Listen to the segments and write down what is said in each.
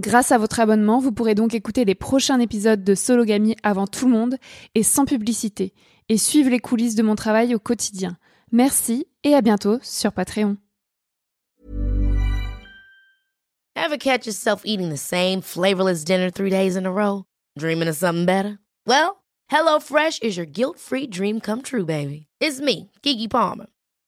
Grâce à votre abonnement, vous pourrez donc écouter les prochains épisodes de Sologamy avant tout le monde et sans publicité, et suivre les coulisses de mon travail au quotidien. Merci et à bientôt sur Patreon. Ever catch yourself eating the same flavorless dinner three days in a row? Dreaming of something better? Well, HelloFresh is your guilt-free dream come true, baby. It's me, Kiki Palmer.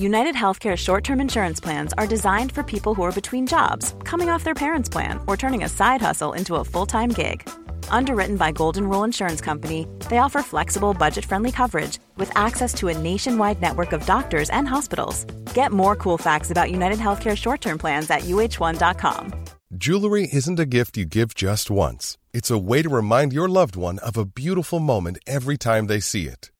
United Healthcare short term insurance plans are designed for people who are between jobs, coming off their parents' plan, or turning a side hustle into a full time gig. Underwritten by Golden Rule Insurance Company, they offer flexible, budget friendly coverage with access to a nationwide network of doctors and hospitals. Get more cool facts about United Healthcare short term plans at uh1.com. Jewelry isn't a gift you give just once, it's a way to remind your loved one of a beautiful moment every time they see it.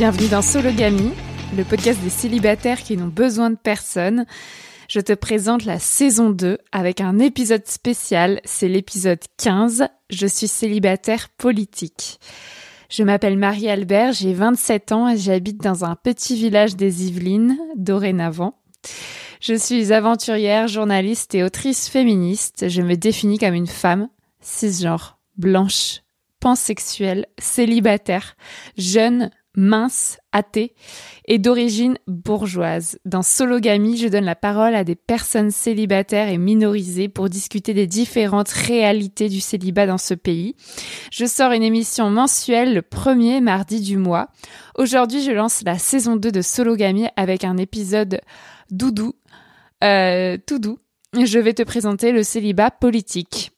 Bienvenue dans Sologamy, le podcast des célibataires qui n'ont besoin de personne. Je te présente la saison 2 avec un épisode spécial, c'est l'épisode 15, Je suis célibataire politique. Je m'appelle Marie-Albert, j'ai 27 ans et j'habite dans un petit village des Yvelines, dorénavant. Je suis aventurière, journaliste et autrice féministe. Je me définis comme une femme, cisgenre, blanche, pansexuelle, célibataire, jeune, mince, athée et d'origine bourgeoise. Dans Sologamy, je donne la parole à des personnes célibataires et minorisées pour discuter des différentes réalités du célibat dans ce pays. Je sors une émission mensuelle le premier mardi du mois. Aujourd'hui, je lance la saison 2 de Sologamy avec un épisode doudou, euh, tout doux. Je vais te présenter le célibat politique.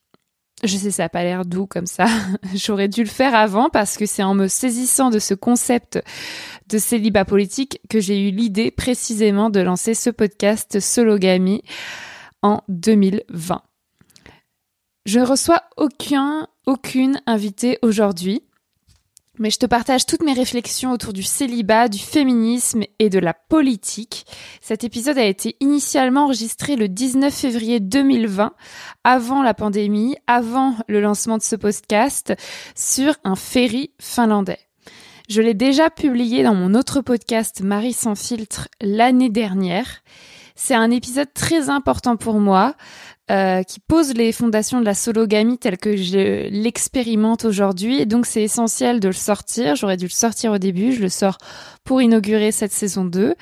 Je sais, ça n'a pas l'air doux comme ça. J'aurais dû le faire avant parce que c'est en me saisissant de ce concept de célibat politique que j'ai eu l'idée précisément de lancer ce podcast Sologamy en 2020. Je ne reçois aucun, aucune invitée aujourd'hui, mais je te partage toutes mes réflexions autour du célibat, du féminisme et de la politique. Cet épisode a été initialement enregistré le 19 février 2020, avant la pandémie, avant le lancement de ce podcast, sur un ferry finlandais. Je l'ai déjà publié dans mon autre podcast Marie sans filtre l'année dernière. C'est un épisode très important pour moi euh, qui pose les fondations de la sologamie telle que je l'expérimente aujourd'hui. Donc c'est essentiel de le sortir. J'aurais dû le sortir au début. Je le sors pour inaugurer cette saison 2.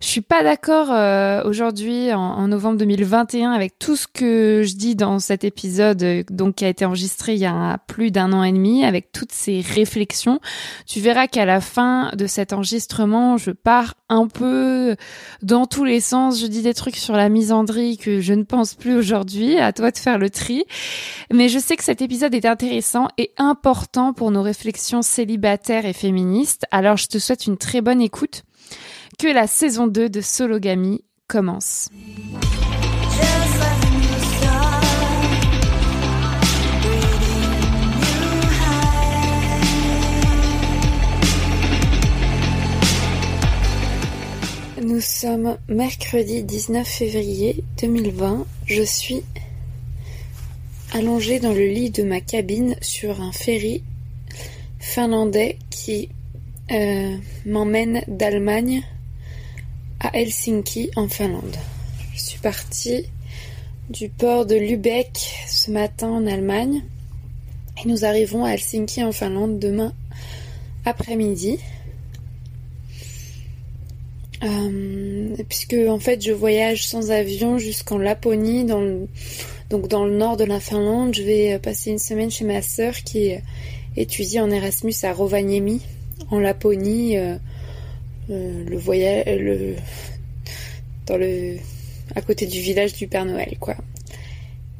Je suis pas d'accord euh, aujourd'hui en, en novembre 2021 avec tout ce que je dis dans cet épisode euh, donc qui a été enregistré il y a plus d'un an et demi avec toutes ces réflexions. Tu verras qu'à la fin de cet enregistrement, je pars un peu dans tous les sens, je dis des trucs sur la misandrie que je ne pense plus aujourd'hui, à toi de faire le tri. Mais je sais que cet épisode est intéressant et important pour nos réflexions célibataires et féministes. Alors je te souhaite une très bonne écoute. Que la saison 2 de Sologamy commence. Nous sommes mercredi 19 février 2020. Je suis allongée dans le lit de ma cabine sur un ferry finlandais qui m'emmène d'Allemagne à Helsinki en Finlande. Je suis partie du port de Lübeck ce matin en Allemagne et nous arriverons à Helsinki en Finlande demain après-midi. Euh, puisque en fait je voyage sans avion jusqu'en Laponie, donc dans le nord de la Finlande. Je vais euh, passer une semaine chez ma sœur qui euh, étudie en Erasmus à Rovaniemi, en Laponie, euh, euh, le voyage, le, dans le, à côté du village du Père Noël, quoi.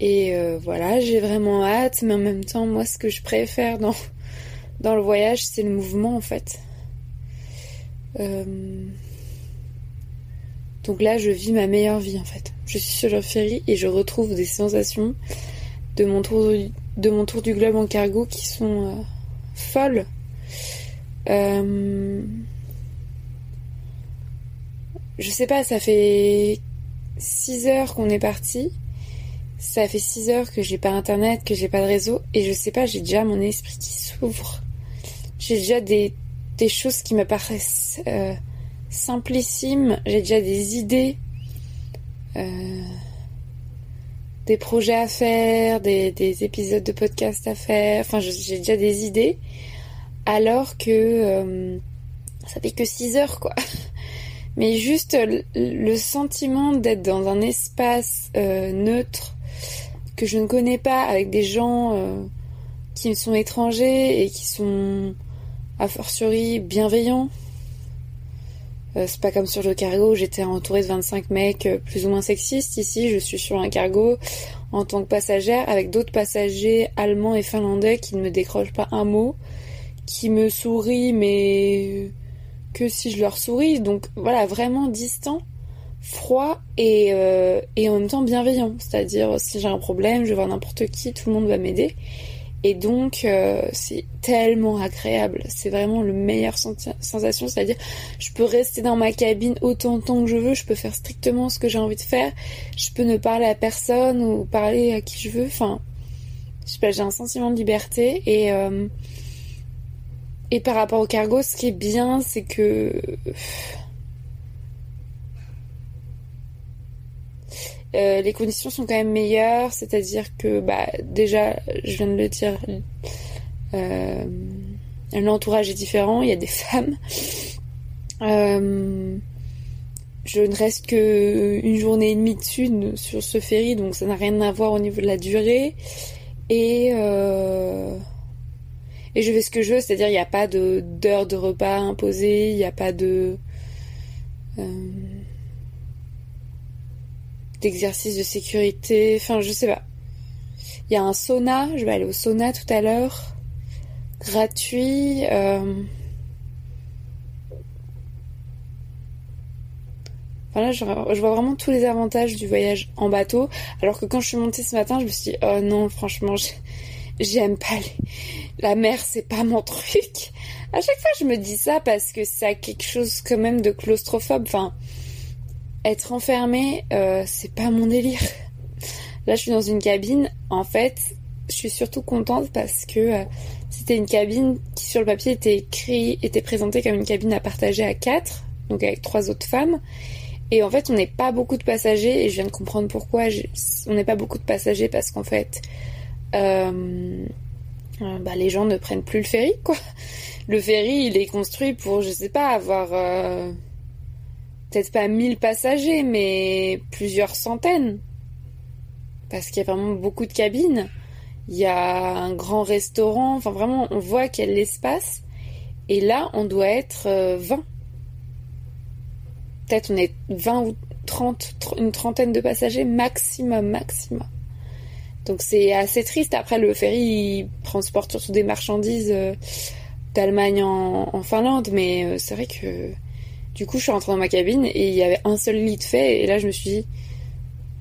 Et euh, voilà, j'ai vraiment hâte, mais en même temps, moi, ce que je préfère dans le voyage, c'est le mouvement, en fait. Donc là, je vis ma meilleure vie en fait. Je suis sur le ferry et je retrouve des sensations de mon tour, du globe en cargo qui sont folles. Euh, Je sais pas, ça fait 6 heures qu'on est parti. Ça fait 6 heures que j'ai pas internet, que j'ai pas de réseau. Et je sais pas, j'ai déjà mon esprit qui s'ouvre. J'ai déjà des, des choses qui me paraissent euh, simplissimes. J'ai déjà des idées. euh, des projets à faire, des, des épisodes de podcast à faire. Enfin, j'ai déjà des idées. Alors que euh, ça fait que 6 heures, quoi. Mais juste le, le sentiment d'être dans un espace euh, neutre que je ne connais pas, avec des gens euh, qui me sont étrangers et qui sont a fortiori bienveillants. Euh, c'est pas comme sur le cargo où j'étais entourée de 25 mecs euh, plus ou moins sexistes. Ici, je suis sur un cargo en tant que passagère avec d'autres passagers allemands et finlandais qui ne me décrochent pas un mot, qui me sourient mais que si je leur souris. Donc voilà, vraiment distant, froid et, euh, et en même temps bienveillant. C'est-à-dire, si j'ai un problème, je vais voir n'importe qui, tout le monde va m'aider. Et donc, euh, c'est tellement agréable. C'est vraiment le meilleur sensation. C'est-à-dire, je peux rester dans ma cabine autant de temps que je veux. Je peux faire strictement ce que j'ai envie de faire. Je peux ne parler à personne ou parler à qui je veux. Enfin, je sais pas, j'ai un sentiment de liberté. Et, euh, et par rapport au cargo, ce qui est bien, c'est que Euh, les conditions sont quand même meilleures, c'est-à-dire que bah déjà, je viens de le dire, euh, l'entourage est différent, il y a des femmes. Euh, je ne reste que une journée et demie dessus de- sur ce ferry, donc ça n'a rien à voir au niveau de la durée. Et et je fais ce que je veux, c'est-à-dire il n'y a pas de d'heure de repas imposée, il n'y a pas de euh, d'exercice de sécurité, enfin je sais pas. Il y a un sauna, je vais aller au sauna tout à l'heure, gratuit. euh, Voilà, je, vois vraiment tous les avantages du voyage en bateau. Alors que quand je suis montée ce matin, je me suis dit, oh non, franchement, j'ai- j'aime pas les... la mer, c'est pas mon truc. À chaque fois, je me dis ça parce que ça a quelque chose quand même de claustrophobe. Enfin, être enfermé, euh, c'est pas mon délire. Là, je suis dans une cabine. En fait, je suis surtout contente parce que euh, c'était une cabine qui, sur le papier, était écrit, était présentée comme une cabine à partager à quatre, donc avec trois autres femmes. Et en fait, on n'est pas beaucoup de passagers, et je viens de comprendre pourquoi. On n'est pas beaucoup de passagers parce qu'en fait, euh, bah, les gens ne prennent plus le ferry, quoi. Le ferry, il est construit pour, je sais pas, avoir euh, peut-être pas 1000 passagers, mais plusieurs centaines. Parce qu'il y a vraiment beaucoup de cabines. Il y a un grand restaurant. Enfin, vraiment, on voit de l'espace. Et là, on doit être euh, 20. Peut-être on est 20 ou 30, tr- une trentaine de passagers maximum, maximum. Donc c'est assez triste. Après, le ferry il transporte surtout des marchandises euh, d'Allemagne en, Finlande. Mais euh, c'est vrai que du coup, je suis rentrée dans ma cabine et il y avait un seul lit de fait. Et là, je me suis dit,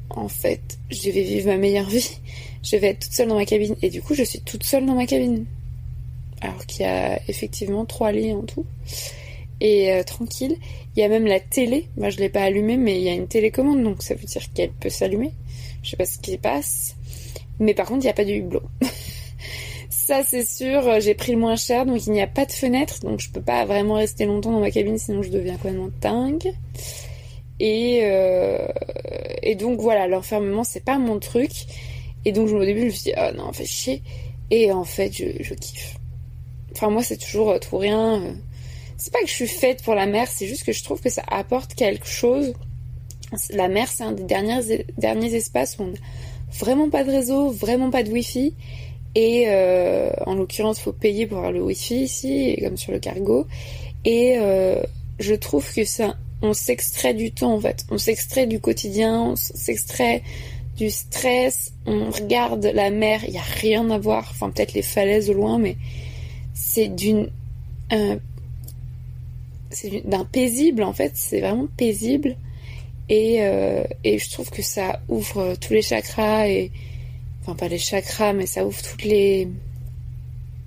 en fait, je vais vivre ma meilleure vie. Je vais être toute seule dans ma cabine. Et du coup, je suis toute seule dans ma cabine. Alors qu'il y a effectivement trois lits en tout. Et euh, tranquille. Il y a même la télé. Moi, je l'ai pas allumée, mais il y a une télécommande. Donc ça veut dire qu'elle peut s'allumer. Je sais pas ce qui passe. Mais par contre, il n'y a pas de hublot. Ça, c'est sûr, j'ai pris le moins cher, donc il n'y a pas de fenêtre, donc je peux pas vraiment rester longtemps dans ma cabine, sinon je deviens complètement dingue. Et, euh, et donc voilà, l'enfermement, c'est pas mon truc. Et donc au début, je me suis dit, oh non, fait chier. Et en fait, je, kiffe. Enfin, moi, c'est toujours euh, tout rien. euh. C'est pas que je suis faite pour la mer, c'est juste que je trouve que ça apporte quelque chose. La mer, c'est un des derniers, derniers espaces où on vraiment pas de réseau, vraiment pas de wifi. Et euh, en l'occurrence, faut payer pour avoir le wifi ici, comme sur le cargo. Et euh, je trouve que ça, on s'extrait du temps en fait. On s'extrait du quotidien, on s'extrait du stress. On regarde la mer, il y a rien à voir. Enfin, peut-être les falaises au loin, mais c'est euh, d'un paisible en fait. C'est vraiment paisible. Et, euh, et je trouve que ça ouvre euh, tous les chakras et enfin pas les chakras mais ça ouvre toutes les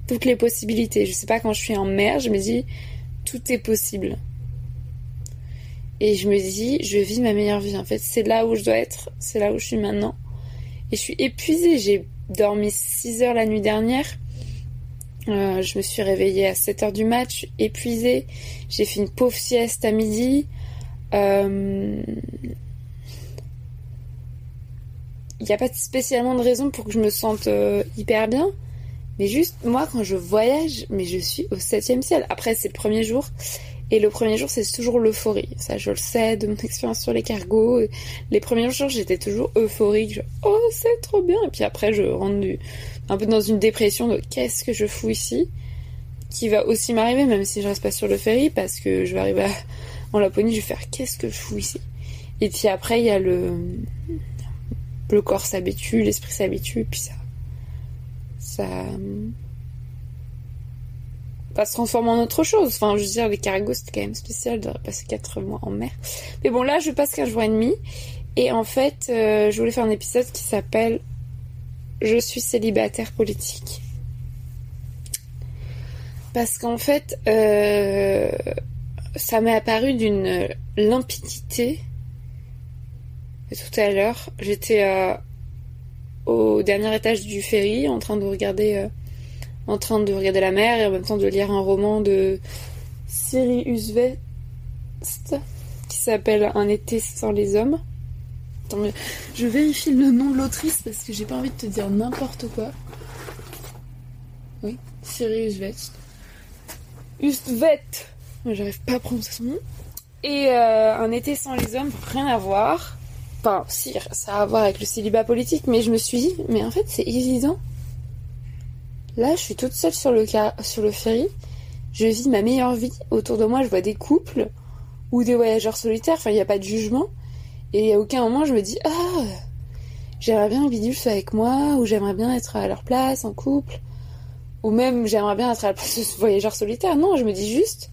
toutes les possibilités. Je sais pas quand je suis en mer, je me dis tout est possible. Et je me dis je vis ma meilleure vie en fait, c'est là où je dois être, c'est là où je suis maintenant. Et je suis épuisée, j'ai dormi 6 heures la nuit dernière. Euh, je me suis réveillée à 7 heures du match, épuisée. J'ai fait une pauvre sieste à midi. Euh, Il n'y a pas spécialement de raison pour que je me sente euh, hyper bien. Mais juste, moi, quand je voyage, mais je suis au septième ciel. Après, c'est le premier jour. Et le premier jour, c'est toujours l'euphorie. Ça, je le sais de mon expérience sur les cargos. Les premiers jours, j'étais toujours euphorique. Je, oh, c'est trop bien. Et puis après, je rentre un peu dans une dépression de qu'est-ce que je fous ici? Qui va aussi m'arriver, même si je reste pas sur le ferry, parce que je vais arriver à- en Laponie, je vais faire qu'est-ce que je fous ici? Et puis après, il y a le, le corps s'habitue, l'esprit s'habitue, et puis ça, ça va se transformer en autre chose. Enfin, je veux dire, les cargos, c'était quand même spécial de passer 4 mois en mer. Mais bon, là, je passe 15 jours et demi. Et en fait, euh, je voulais faire un épisode qui s'appelle Je suis célibataire politique. Parce qu'en fait, euh, ça m'est apparu d'une limpidité. Et tout à l'heure, j'étais euh, au dernier étage du ferry en train de regarder euh, en train de regarder la mer et en même temps de lire un roman de Siri Usvest qui s'appelle Un été sans les hommes. Je vérifie le nom de l'autrice parce que j'ai pas envie de te dire n'importe quoi. Oui, Siri Usvest. Ustvet J'arrive pas à prononcer son nom. Et euh, Un été sans les hommes, rien à voir. Enfin, si, ça a à voir avec le célibat politique, mais je me suis dit, mais en fait, c'est évident. Là, je suis toute seule sur le, car- sur le ferry. Je vis ma meilleure vie. Autour de moi, je vois des couples ou des voyageurs solitaires. Enfin, il n'y a pas de jugement. Et à aucun moment, je me dis, ah, j'aimerais bien que Bidule soit avec moi, ou j'aimerais bien être à leur place, en couple. Ou même, j'aimerais bien être à la place de ce voyageur solitaire. Non, je me dis juste,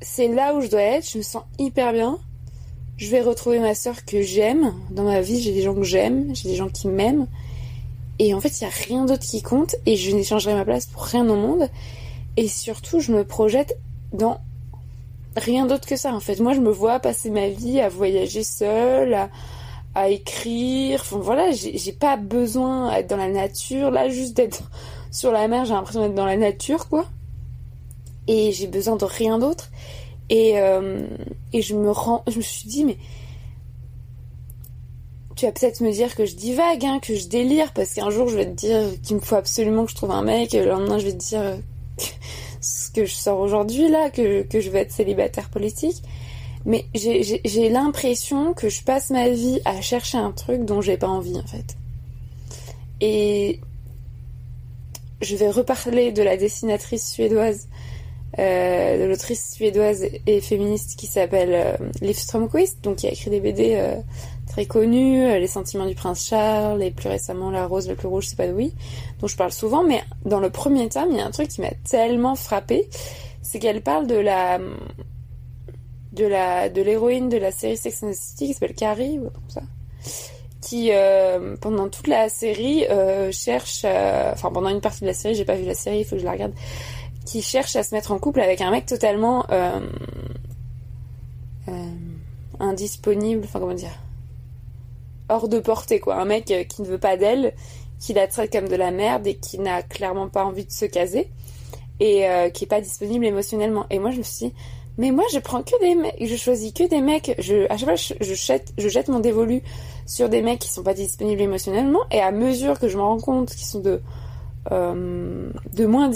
c'est là où je dois être. Je me sens hyper bien. Je vais retrouver ma sœur que j'aime. Dans ma vie, j'ai des gens que j'aime, j'ai des gens qui m'aiment. Et en fait, il n'y a rien d'autre qui compte et je n'échangerai ma place pour rien au monde. Et surtout, je me projette dans rien d'autre que ça. En fait, moi, je me vois passer ma vie à voyager seule, à, à écrire. Enfin, voilà, j'ai pas besoin d'être dans la nature. Là, juste d'être sur la mer, j'ai l'impression d'être dans la nature, quoi. Et j'ai besoin de rien d'autre. Et, euh, et je me rends, je me suis dit, mais tu vas peut-être me dire que je divague, hein, que je délire, parce qu'un jour je vais te dire qu'il me faut absolument que je trouve un mec, et le lendemain je vais te dire euh, ce que je sors aujourd'hui là, que, que je vais être célibataire politique. Mais j'ai- l'impression que je passe ma vie à chercher un truc dont j'ai pas envie en fait. Et je vais reparler de la dessinatrice suédoise, de l'autrice suédoise et féministe qui s'appelle euh, Liv Strömquist, donc qui a écrit des BD euh, très connus, euh, Les sentiments du prince Charles et plus récemment La rose la plus rouge s'épanouit, dont je parle souvent, mais dans le premier tome, il y a un truc qui m'a tellement frappé, c'est qu'elle parle de la de la de l'héroïne de la série Sex and the qui s'appelle Carrie ou comme ça qui euh, pendant toute la série euh, cherche euh, enfin pendant une partie de la série j'ai pas vu la série il faut que je la regarde qui cherche à se mettre en couple avec un mec totalement euh, euh, indisponible enfin comment dire hors de portée quoi. Un mec euh, qui ne veut pas d'elle qui la traite comme de la merde et qui n'a clairement pas envie de se caser et qui est pas disponible émotionnellement. Et moi je me suis dit mais moi je prends que des mecs je choisis que des mecs. Je à chaque fois je, je jette je jette mon dévolu sur des mecs qui sont pas disponibles émotionnellement et à mesure que je me rends compte qu'ils sont de euh, de moins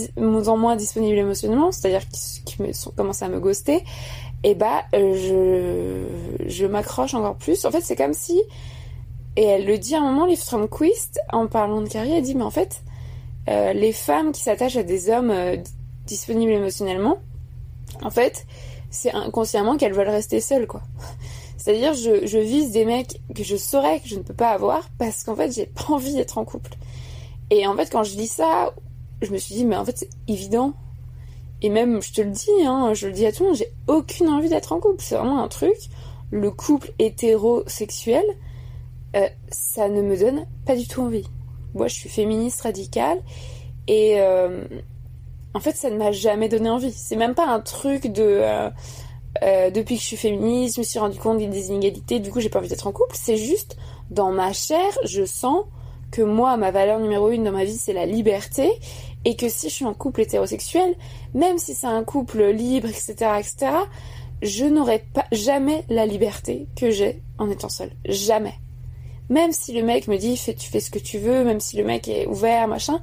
en moins disponibles émotionnellement c'est-à-dire qui commencent à me ghoster et bah euh, je m'accroche encore plus en fait c'est comme si et elle le dit à un moment Liv Strömquist en parlant de Carrie elle dit mais en fait euh, les femmes qui s'attachent à des hommes disponibles émotionnellement en fait c'est inconsciemment qu'elles veulent rester seules quoi c'est-à-dire, je, je vise des mecs que je saurais que je ne peux pas avoir parce qu'en fait, j'ai pas envie d'être en couple. Et en fait, quand je dis ça, je me suis dit, mais en fait, c'est évident. Et même, je te le dis, hein, je le dis à tout le monde, j'ai aucune envie d'être en couple. C'est vraiment un truc. Le couple hétérosexuel, euh, ça ne me donne pas du tout envie. Moi, je suis féministe radicale et euh, en fait, ça ne m'a jamais donné envie. C'est même pas un truc de. euh, depuis que je suis féministe, je me suis rendu compte des inégalités, du coup j'ai pas envie d'être en couple. C'est juste dans ma chair, je sens que moi, ma valeur numéro une dans ma vie, c'est la liberté, et que si je suis en couple hétérosexuel, même si c'est un couple libre, etc., etc., je n'aurai jamais la liberté que j'ai en étant seule. Jamais. Même si le mec me dit fais, tu fais ce que tu veux, même si le mec est ouvert, machin,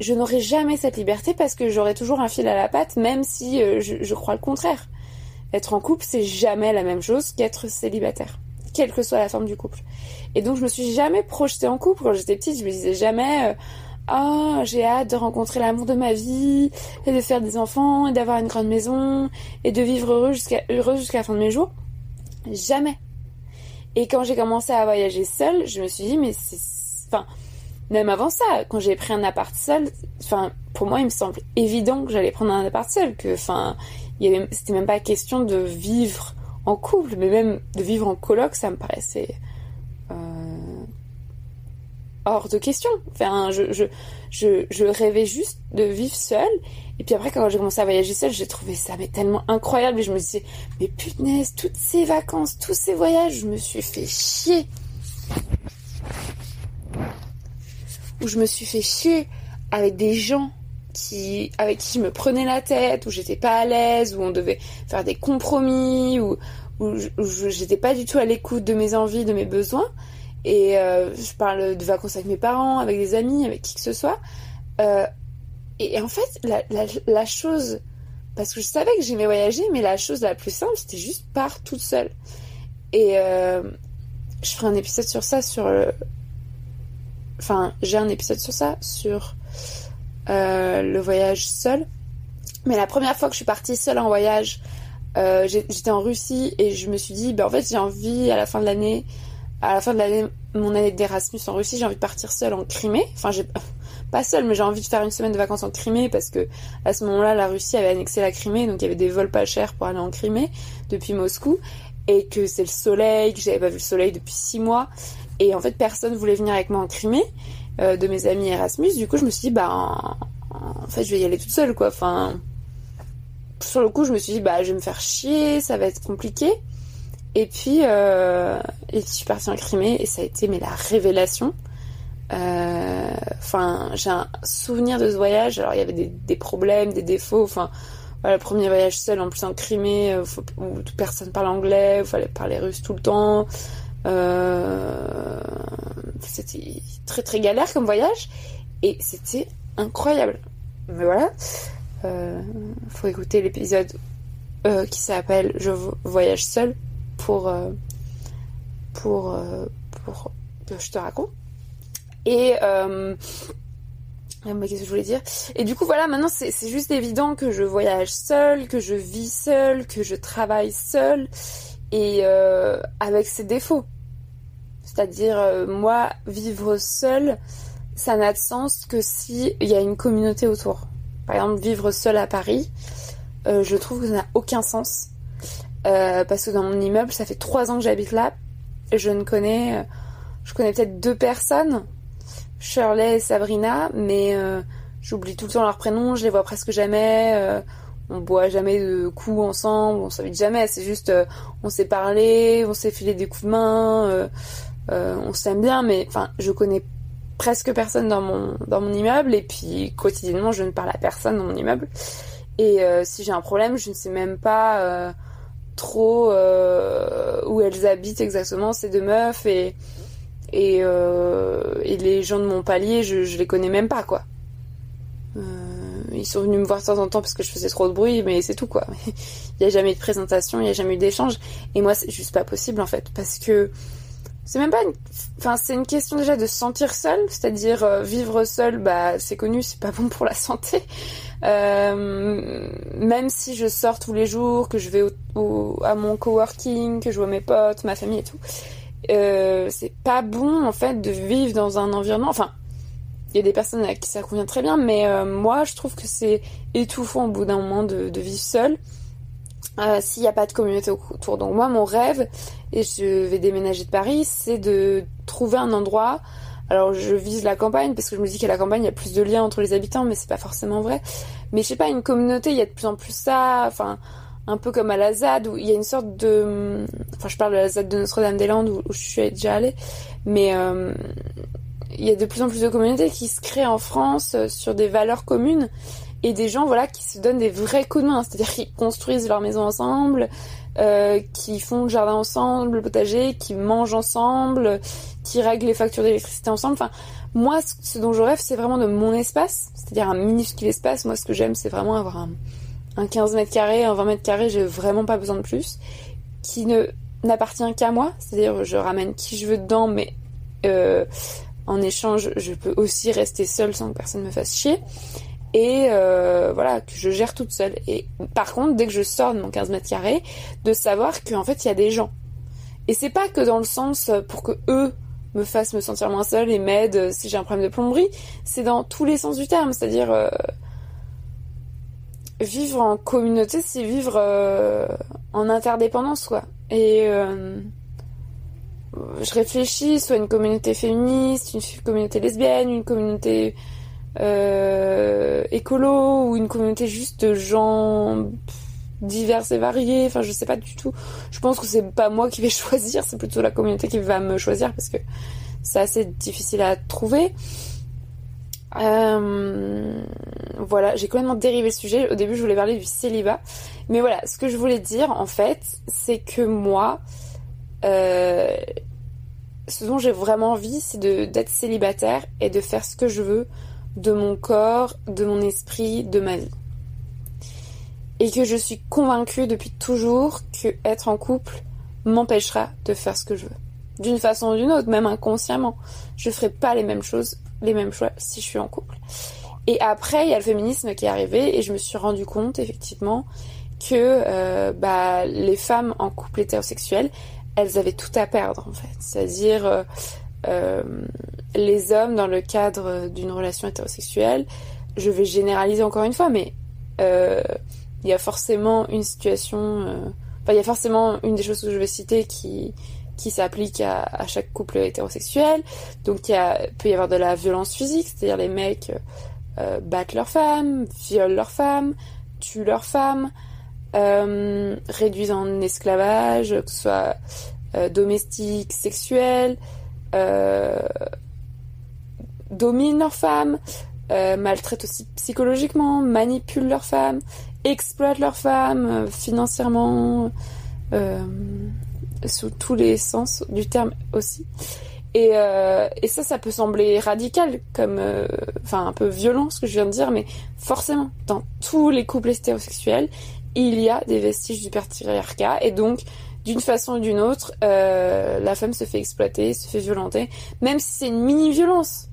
je n'aurai jamais cette liberté parce que j'aurai toujours un fil à la patte, même si euh, je crois le contraire. Être en couple, c'est jamais la même chose qu'être célibataire, quelle que soit la forme du couple. Et donc, je me suis jamais projetée en couple. Quand j'étais petite, je me disais jamais, euh, ah, j'ai hâte de rencontrer l'amour de ma vie, et de faire des enfants, et d'avoir une grande maison, et de vivre heureux jusqu'à, heureuse jusqu'à la fin de mes jours. Jamais. Et quand j'ai commencé à voyager seule, je me suis dit, mais c'est, enfin, même avant ça, quand j'ai pris un appart seul, enfin, pour moi, il me semble évident que j'allais prendre un appart seul, que, enfin, il c'était même pas question de vivre en couple, mais même de vivre en coloc, ça me paraissait euh, hors de question. Enfin, je, je, je, je rêvais juste de vivre seule. Et puis après, quand j'ai commencé à voyager seule, j'ai trouvé ça mais tellement incroyable. Et je me disais, mais punaise, toutes ces vacances, tous ces voyages, je me suis fait chier. Où je me suis fait chier avec des gens qui, avec qui je me prenais la tête, où j'étais pas à l'aise, où on devait faire des compromis, où, j'étais pas du tout à l'écoute de mes envies, de mes besoins. Et euh, je parle de vacances avec mes parents, avec des amis, avec qui que ce soit. Euh, et, en fait, la, chose, parce que je savais que j'aimais voyager, mais la chose la plus simple, c'était juste part toute seule. Et euh, je ferai un épisode sur ça, sur. Enfin, j'ai un épisode sur ça, sur le voyage seul. Mais la première fois que je suis partie seule en voyage, euh, j'étais en Russie et je me suis dit, bah, en fait, j'ai envie à la fin de l'année, à la fin de l'année, mon année d'Erasmus en Russie, j'ai envie de partir seule en Crimée. Enfin, pas seule, mais j'ai envie de faire une semaine de vacances en Crimée parce que à ce moment-là, la Russie avait annexé la Crimée, donc il y avait des vols pas chers pour aller en Crimée depuis Moscou et que c'est le soleil, que j'avais pas vu le soleil depuis six mois et en fait personne voulait venir avec moi en Crimée euh, de mes amis Erasmus. Du coup, je me suis dit, bah, en, fait, je vais y aller toute seule, quoi. Enfin, sur le coup, je me suis dit, bah, je vais me faire chier, ça va être compliqué. Et puis, euh, je suis partie en Crimée et ça a été mais la révélation. Euh, Enfin, j'ai un souvenir de ce voyage. Alors, il y avait des, des problèmes, des défauts. Enfin, le premier voyage seul, en plus en Crimée, où personne parle anglais, il fallait parler russe tout le temps. C'était très très galère comme voyage et c'était incroyable. Mais voilà, euh, faut écouter l'épisode euh, qui s'appelle Je vo- voyage seul pour euh, pour euh, pour que je te raconte. Et qu'est-ce que je voulais dire? Et du coup voilà, maintenant c'est juste évident que je voyage seule, que je vis seule, que je travaille seule et avec ses défauts. C'est-à-dire, euh, moi, vivre seule, ça n'a de sens que si il y a une communauté autour. Par exemple, vivre seule à Paris, euh, je trouve que ça n'a aucun sens. Euh, parce que dans mon immeuble, ça fait trois ans que j'habite là. Je ne connais, je connais peut-être deux personnes, Shirley et Sabrina, mais j'oublie tout le temps leurs prénoms, je les vois presque jamais. on boit jamais de coups ensemble, on s'invite jamais. C'est juste, on s'est parlé, on s'est filé des coups de main. On s'aime bien, mais enfin, je connais presque personne dans mon dans mon immeuble et puis quotidiennement, je ne parle à personne dans mon immeuble. Et euh, si j'ai un problème, je ne sais même pas euh, trop euh, où elles habitent exactement ces deux meufs et euh, les gens de mon palier, je les connais même pas quoi. Euh, ils sont venus me voir de temps en temps parce que je faisais trop de bruit, mais c'est tout quoi. Il n'y a jamais eu de présentation, il n'y a jamais eu d'échange. Et moi, c'est juste pas possible en fait, parce que c'est même pas une... Enfin, c'est une question déjà de se sentir seul, c'est-à-dire euh, vivre seul, bah c'est connu, c'est pas bon pour la santé. Euh, même si je sors tous les jours, que je vais à mon coworking, que je vois mes potes, ma famille et tout, euh, c'est pas bon en fait de vivre dans un environnement. Enfin, il y a des personnes à qui ça convient très bien, mais euh, moi je trouve que c'est étouffant au bout d'un moment de, de vivre seul. Euh, s'il n'y a pas de communauté autour. Donc moi, mon rêve, et je vais déménager de Paris, c'est de trouver un endroit. Alors je vise la campagne parce que je me dis qu'à la campagne il y a plus de liens entre les habitants, mais c'est pas forcément vrai. Mais je sais pas, une communauté, il y a de plus en plus ça. Enfin, un peu comme à la ZAD où il y a une sorte de. Enfin, je parle de la ZAD de Notre-Dame-des-Landes où, je suis déjà allée, mais euh, il y a de plus en plus de communautés qui se créent en France euh, sur des valeurs communes et des gens voilà qui se donnent des vrais coups de main, c'est-à-dire qu'ils construisent leur maison ensemble, euh, qui font le jardin ensemble, le potager, qui mangent ensemble, qui règlent les factures d'électricité ensemble. Enfin, moi, ce- dont je rêve, c'est vraiment de mon espace, c'est-à-dire un minuscule espace. Moi, ce que j'aime, c'est vraiment avoir un, un 15 mètres carrés, un 20 mètres carrés, j'ai vraiment pas besoin de plus, qui ne n'appartient qu'à moi, c'est-à-dire je ramène qui je veux dedans, mais euh, en échange, je peux aussi rester seule sans que personne me fasse chier. Et euh, voilà, que je gère toute seule. Et par contre, dès que je sors de mon 15 mètres carrés, de savoir qu'en fait, il y a des gens. Et c'est pas que dans le sens pour que eux me fassent me sentir moins seule et m'aident si j'ai un problème de plomberie. C'est dans tous les sens du terme. C'est-à-dire, euh, vivre en communauté, c'est vivre euh, en interdépendance, quoi. Et euh, je réfléchis, soit une communauté féministe, une communauté lesbienne, une communauté euh, écolo ou une communauté juste de gens divers et variés. Enfin, je sais pas du tout. Je pense que c'est pas moi qui vais choisir, c'est plutôt la communauté qui va me choisir parce que c'est assez difficile à trouver. Euh, voilà, j'ai complètement dérivé le sujet. Au début, je voulais parler du célibat. Mais voilà, ce que je voulais dire, en fait, c'est que moi, euh, ce dont j'ai vraiment envie, c'est d'être célibataire et de faire ce que je veux de mon corps, de mon esprit, de ma vie. Et que je suis convaincue depuis toujours que être en couple m'empêchera de faire ce que je veux. D'une façon ou d'une autre, même inconsciemment. Je ferai pas les mêmes choses, les mêmes choix si je suis en couple. Et après, il y a le féminisme qui est arrivé et je me suis rendu compte effectivement que euh, bah, les femmes en couple hétérosexuel, elles avaient tout à perdre en fait. C'est-à-dire euh, euh, les hommes dans le cadre d'une relation hétérosexuelle, je vais généraliser encore une fois, mais euh, il y a forcément une situation, euh, il y a forcément une des choses que je vais citer qui qui s'applique à, chaque couple hétérosexuel. Donc il peut y avoir de la violence physique, c'est-à-dire les mecs battent leurs femmes, violent leurs femmes, tuent leurs femmes, réduisent en esclavage, que ce soit domestique, sexuel, dominent leurs femmes, euh, maltraitent aussi psychologiquement, manipulent leurs femmes, exploitent leurs femmes euh, financièrement, euh, sous tous les sens du terme aussi. Et, euh, ça, ça peut sembler radical, comme, euh, enfin un peu violent ce que je viens de dire, mais forcément, dans tous les couples hétérosexuels, il y a des vestiges du patriarcat, et donc d'une façon ou d'une autre, euh, la femme se fait exploiter, se fait violenter, même si c'est une mini-violence.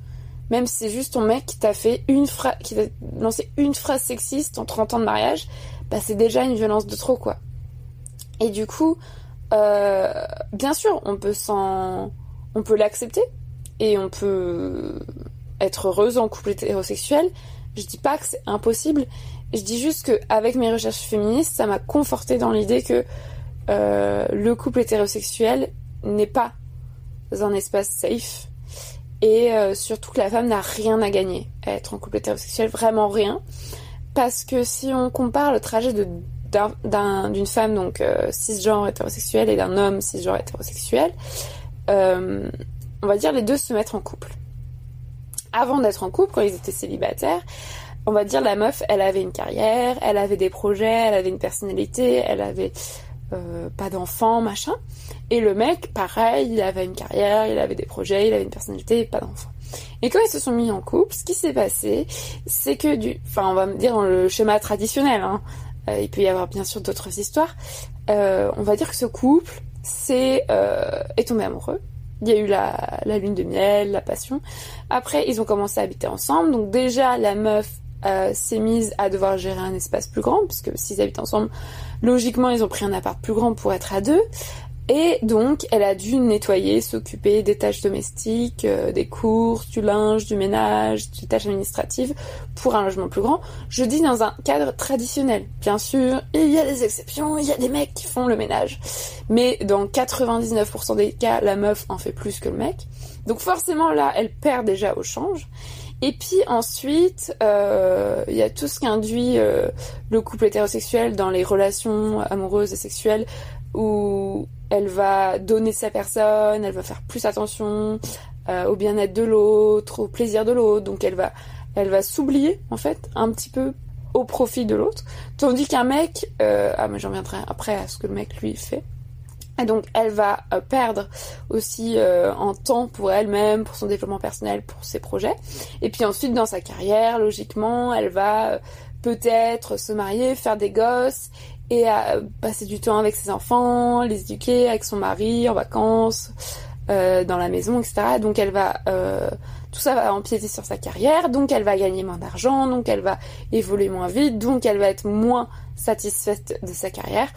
Même si c'est juste ton mec qui t'a fait une phrase, qui t'a lancé une phrase sexiste en 30 ans de mariage, bah c'est déjà une violence de trop, quoi. Et du coup, euh, bien sûr, on peut s'en, on peut l'accepter et on peut être heureuse en couple hétérosexuel. Je dis pas que c'est impossible. Je dis juste que avec mes recherches féministes, ça m'a conforté dans l'idée que euh, le couple hétérosexuel n'est pas un espace safe et euh, surtout que la femme n'a rien à gagner à être en couple hétérosexuel, vraiment rien. Parce que si on compare le trajet d'une femme donc euh, cisgenre hétérosexuelle et d'un homme cisgenre hétérosexuel, euh, on va dire les deux se mettent en couple. Avant d'être en couple, quand ils étaient célibataires, on va dire la meuf, elle avait une carrière, elle avait des projets, elle avait une personnalité, elle avait euh, pas d'enfants, machin. Et le mec, pareil, il avait une carrière, il avait des projets, il avait une personnalité, pas d'enfants. Et quand ils se sont mis en couple, ce qui s'est passé, c'est que du, enfin, on va me dire dans le schéma traditionnel, hein, euh, il peut y avoir bien sûr d'autres histoires. Euh, on va dire que ce couple est tombé amoureux. Il y a eu la, la lune de miel, la passion. Après, ils ont commencé à habiter ensemble. Donc déjà, la meuf s'est mise à devoir gérer un espace plus grand, puisque s'ils habitent ensemble, logiquement, ils ont pris un appart plus grand pour être à deux. Et donc, elle a dû nettoyer, s'occuper des tâches domestiques, euh, des courses, du linge, du ménage, des tâches administratives pour un logement plus grand. Je dis dans un cadre traditionnel. Bien sûr, il y a des exceptions, il y a des mecs qui font le ménage. Mais dans 99% des cas, la meuf en fait plus que le mec. Donc forcément, là, elle perd déjà au change. Et puis ensuite, euh, il y a tout ce qui induit euh, le couple hétérosexuel dans les relations amoureuses et sexuelles où elle va donner sa personne, elle va faire plus attention euh, au bien-être de l'autre, au plaisir de l'autre. Donc elle va, elle va s'oublier en fait un petit peu au profit de l'autre. Tandis qu'un mec, euh, ah mais j'en viendrai après à ce que le mec lui fait. Et donc elle va euh, perdre aussi euh, en temps pour elle-même, pour son développement personnel, pour ses projets. Et puis ensuite dans sa carrière, logiquement, elle va euh, peut-être se marier, faire des gosses et passer du temps avec ses enfants, les éduquer avec son mari en vacances, euh, dans la maison, etc. Donc elle va euh, tout ça va empiéter sur sa carrière, donc elle va gagner moins d'argent, donc elle va évoluer moins vite, donc elle va être moins satisfaite de sa carrière.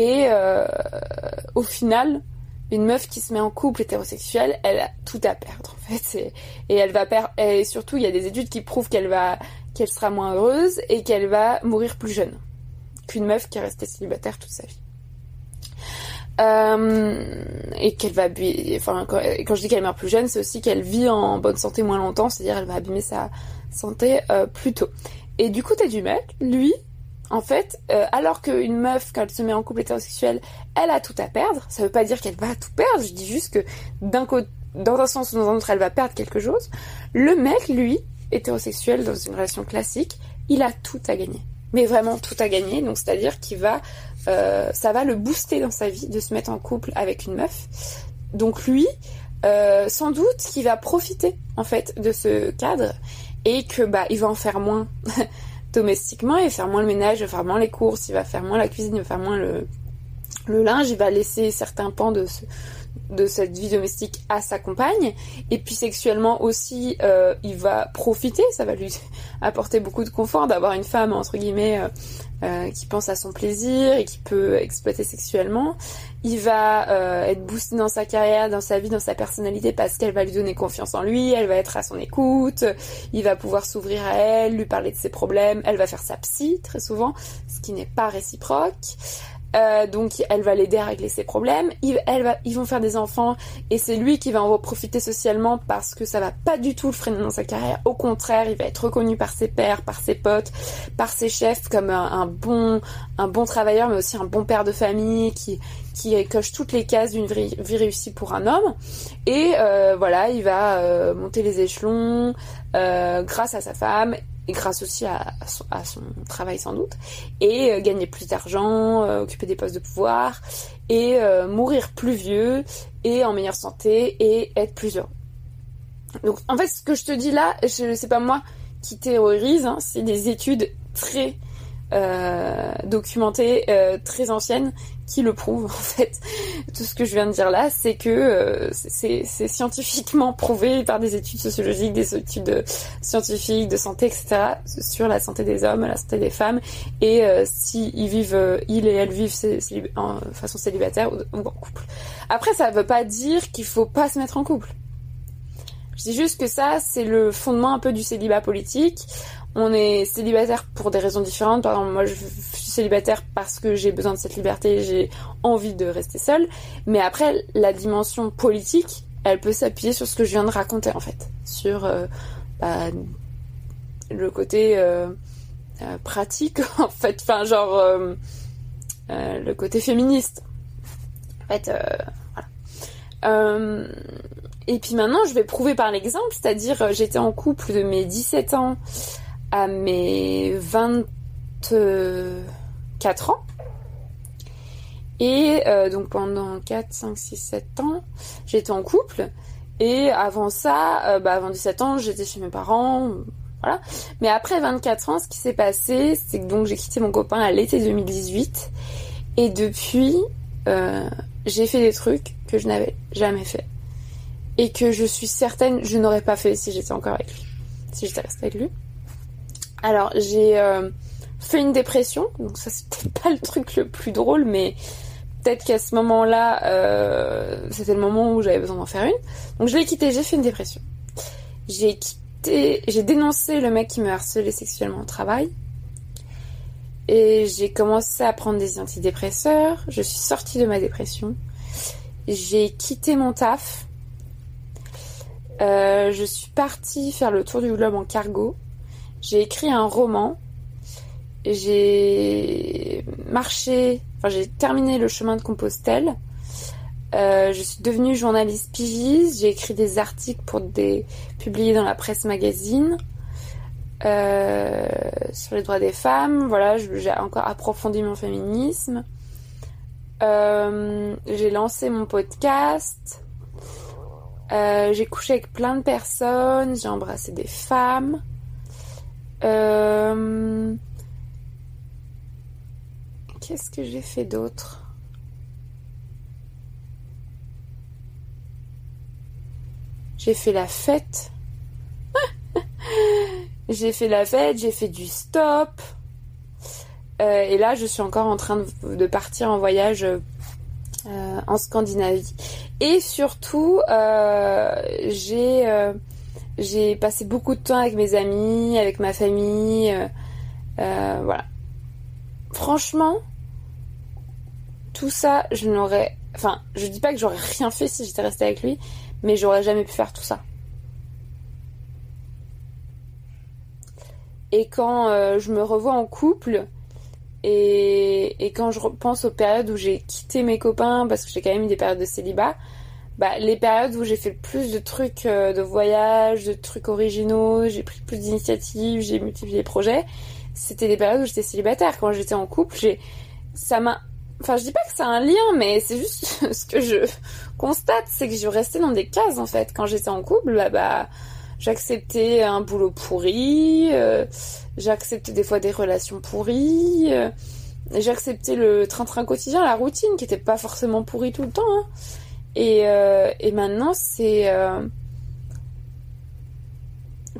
Et euh, au final, une meuf qui se met en couple hétérosexuel, elle a tout à perdre en fait. Et, elle va perdre. Et surtout, il y a des études qui prouvent qu'elle va, qu'elle sera moins heureuse et qu'elle va mourir plus jeune qu'une meuf qui est restée célibataire toute sa vie. Euh, et qu'elle va, quand je dis qu'elle meurt plus jeune, c'est aussi qu'elle vit en bonne santé moins longtemps, c'est-à-dire elle va abîmer sa santé euh, plus tôt. Et du côté du mec, lui, en fait, euh, alors qu'une meuf, quand elle se met en couple hétérosexuel, elle a tout à perdre. Ça veut pas dire qu'elle va tout perdre. Je dis juste que d'un côté, dans un sens ou dans un autre, elle va perdre quelque chose. Le mec, lui, hétérosexuel dans une relation classique, il a tout à gagner. Mais vraiment tout à gagner. Donc c'est-à-dire qu'il va, euh, ça va le booster dans sa vie de se mettre en couple avec une meuf. Donc lui, euh, sans doute qu'il va profiter en fait de ce cadre et que bah il va en faire moins domestiquement, il va faire moins le ménage, il va faire moins les courses, il va faire moins la cuisine, il va faire moins le, le linge, il va laisser certains pans de ce, de cette vie domestique à sa compagne. Et puis sexuellement aussi euh, il va profiter ça va lui apporter beaucoup de confort d'avoir une femme entre guillemets euh, euh, qui pense à son plaisir et qui peut exploiter sexuellement. Il va euh, être boosté dans sa carrière dans sa vie dans sa personnalité parce qu'elle va lui donner confiance en lui elle va être à son écoute il va pouvoir s'ouvrir à elle lui parler de ses problèmes elle va faire sa psy très souvent ce qui n'est pas réciproque euh, donc elle va l'aider à régler ses problèmes. Il, elle va, ils vont faire des enfants et c'est lui qui va en profiter socialement parce que ça va pas du tout le freiner dans sa carrière. Au contraire, il va être reconnu par ses pairs, par ses potes, par ses chefs comme un, un bon, un bon travailleur, mais aussi un bon père de famille qui qui coche toutes les cases d'une vie, vie réussie pour un homme. Et euh, voilà, il va euh, monter les échelons euh, grâce à sa femme grâce aussi à, son, travail sans doute, et euh, gagner plus d'argent, euh, occuper des postes de pouvoir, et euh, mourir plus vieux, et en meilleure santé, et être plus heureux. Donc en fait ce que je te dis là, je c'est pas moi qui théorise, hein, c'est des études très euh, documentées, euh, très anciennes, qui le prouvent en fait. Tout ce que je viens de dire là, c'est que euh, c'est scientifiquement prouvé par des études sociologiques, des études de- scientifiques de santé, etc. sur la santé des hommes, la santé des femmes, et euh, si ils vivent, euh, ils et elles vivent en façon célibataire ou, en couple. Après, ça veut pas dire qu'il faut pas se mettre en couple. Je dis juste que ça, c'est le fondement un peu du célibat politique. On est célibataire pour des raisons différentes. Par exemple, moi, je suis célibataire parce que j'ai besoin de cette liberté, j'ai envie de rester seule. Mais après, la dimension politique, elle peut s'appuyer sur ce que je viens de raconter, en fait. Sur euh, bah, le côté euh, euh, pratique, en fait. Enfin, genre, le côté féministe. En fait, voilà. Et puis maintenant, je vais prouver par l'exemple, c'est-à-dire j'étais en couple de mes 17 ans à mes 24 ans. Et euh, donc pendant 4, 5, 6, 7 ans, j'étais en couple. Et avant ça, euh, bah avant 17 ans, j'étais chez mes parents. Voilà. Mais après 24 ans, ce qui s'est passé, c'est que donc j'ai quitté mon copain à l'été 2018. Et depuis, euh, j'ai fait des trucs que je n'avais jamais fait et que je suis certaine je n'aurais pas fait si j'étais encore avec lui, si j'étais restée avec lui. Alors j'ai euh, fait une dépression, donc ça c'était pas le truc le plus drôle, mais peut-être qu'à ce moment-là, euh, c'était le moment où j'avais besoin d'en faire une. Donc je l'ai quitté, j'ai fait une dépression. J'ai quitté, j'ai dénoncé le mec qui me harcelait sexuellement au travail. Et j'ai commencé à prendre des antidépresseurs. Je suis sortie de ma dépression. J'ai quitté mon taf. Euh, je suis partie faire le tour du globe en cargo. J'ai écrit un roman. J'ai marché, enfin j'ai terminé le chemin de Compostelle. Euh, je suis devenue journaliste pigiste. J'ai écrit des articles pour des publiés dans la presse magazine euh, sur les droits des femmes. Voilà, j'ai encore approfondi mon féminisme. Euh, j'ai lancé mon podcast. J'ai couché avec plein de personnes, j'ai embrassé des femmes. Euh, Qu'est-ce que j'ai fait d'autre? J'ai fait la fête. j'ai fait la fête, j'ai fait du stop. Euh, et là, je suis encore en train de, partir en voyage euh, en Scandinavie. Et surtout, j'ai j'ai passé beaucoup de temps avec mes amis, avec ma famille. euh, euh, voilà. Franchement, tout ça, je n'aurais. Enfin, je dis pas que j'aurais rien fait si j'étais restée avec lui, mais j'aurais jamais pu faire tout ça. Et quand euh, je me revois en couple, et, quand je repense aux périodes où j'ai quitté mes copains, parce que j'ai quand même eu des périodes de célibat, bah, les périodes où j'ai fait plus de trucs euh, de voyage, de trucs originaux, j'ai pris plus d'initiatives, j'ai multiplié les projets, c'était des périodes où j'étais célibataire. Quand j'étais en couple, j'ai, ça m'a, enfin, je dis pas que c'est un lien, mais c'est juste ce que je constate, c'est que je restais dans des cases, en fait. Quand j'étais en couple, bah, bah, j'acceptais un boulot pourri, euh, j'acceptais des fois des relations pourries, euh, j'acceptais le train-train quotidien, la routine, qui était pas forcément pourrie tout le temps, hein. Et, euh, et maintenant, c'est. Euh...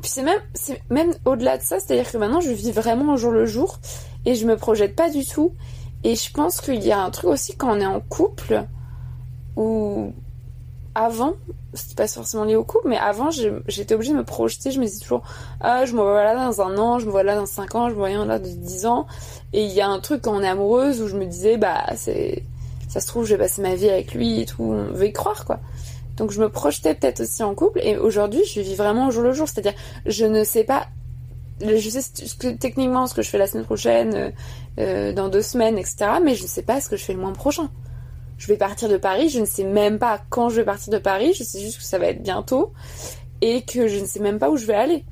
Puis c'est même, c'est même au-delà de ça, c'est-à-dire que maintenant, je vis vraiment au jour le jour et je me projette pas du tout. Et je pense qu'il y a un truc aussi quand on est en couple où avant, c'était pas forcément lié au couple, mais avant, j'étais obligée de me projeter. Je me disais toujours, ah, je me vois là dans un an, je me vois là dans cinq ans, je me vois là dans dix ans. Et il y a un truc quand on est amoureuse où je me disais, bah, c'est, ça se trouve, je vais passer ma vie avec lui et tout, on veut y croire, quoi. Donc je me projetais peut-être aussi en couple et aujourd'hui je vis vraiment au jour le jour, c'est-à-dire je ne sais pas, je sais techniquement ce que je fais la semaine prochaine, euh, euh, dans deux semaines, etc. Mais je ne sais pas ce que je fais le mois prochain. Je vais partir de Paris, je ne sais même pas quand je vais partir de Paris, je sais juste que ça va être bientôt et que je ne sais même pas où je vais aller.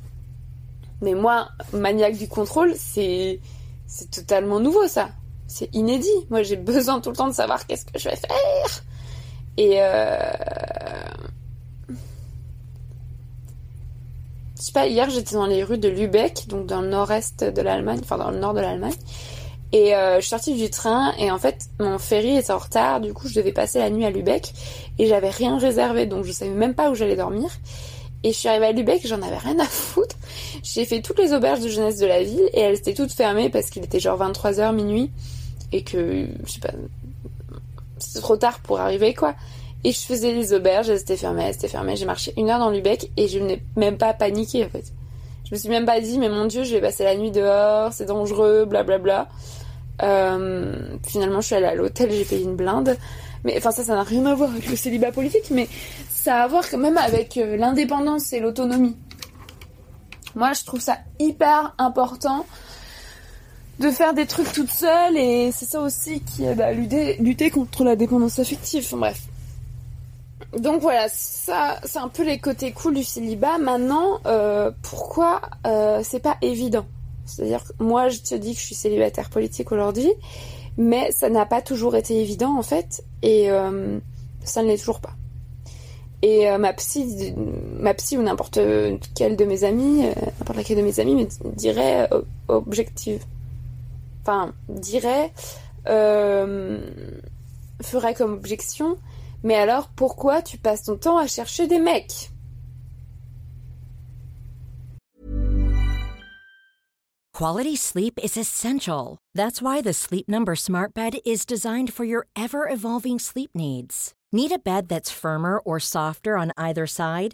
Mais moi, maniaque du contrôle, c'est c'est totalement nouveau ça. C'est inédit. Moi, j'ai besoin tout le temps de savoir qu'est-ce que je vais faire. Et euh... je sais pas, hier j'étais dans les rues de Lübeck, donc dans le nord-est de l'Allemagne, enfin dans le nord de l'Allemagne. Et euh, je suis sortie du train et en fait mon ferry était en retard, du coup je devais passer la nuit à Lübeck et j'avais rien réservé donc je savais même pas où j'allais dormir. Et je suis arrivée à Lübeck, j'en avais rien à foutre. J'ai fait toutes les auberges de jeunesse de la ville et elles étaient toutes fermées parce qu'il était genre 23h minuit et que je sais pas c'était trop tard pour arriver quoi. Et je faisais les auberges, elles étaient fermées, elles étaient fermées. J'ai marché une heure dans Lübeck et je n'ai même pas paniqué en fait. Je me suis même pas dit mais mon dieu je vais passer la nuit dehors, c'est dangereux, blablabla. Euh, finalement je suis allée à l'hôtel, j'ai payé une blinde. Mais enfin ça ça n'a rien à voir avec le célibat politique mais ça a à voir quand même avec euh, l'indépendance et l'autonomie. Moi je trouve ça hyper important de faire des trucs toute seule et c'est ça aussi qui aide à lutter, contre la dépendance affective. Bref. Donc voilà, ça c'est un peu les côtés cool du célibat. Maintenant, euh, pourquoi euh, c'est pas évident? C'est-à-dire moi je te dis que je suis célibataire politique aujourd'hui, mais ça n'a pas toujours été évident en fait, et euh, ça ne l'est toujours pas. Et euh, ma psy, ma psy ou n'importe quelle de mes amies, euh, n'importe laquelle de mes amies me dirait euh, objective. Enfin, dirait, euh, ferait comme objection, mais alors pourquoi tu passes ton temps à chercher des mecs? Quality sleep is essential. That's why the Sleep Number Smart Bed is designed for your ever evolving sleep needs. Need a bed that's firmer or softer on either side?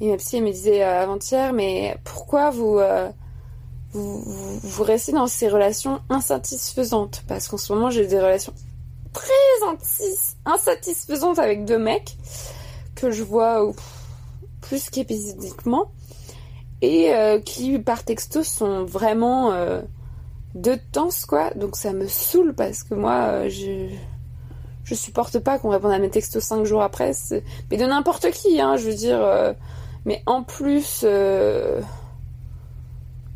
Et ma psy elle me disait euh, avant-hier, mais pourquoi vous, euh, vous, vous, restez dans ces relations insatisfaisantes? Parce qu'en ce moment, j'ai des relations très insatisfaisantes avec deux mecs que je vois euh, plus qu'épisodiquement et qui, par texto, sont vraiment de tense, quoi. Donc ça me saoule parce que moi, je je supporte pas qu'on réponde à mes textos cinq jours après. Mais de n'importe qui, hein, je veux dire. Mais en plus euh,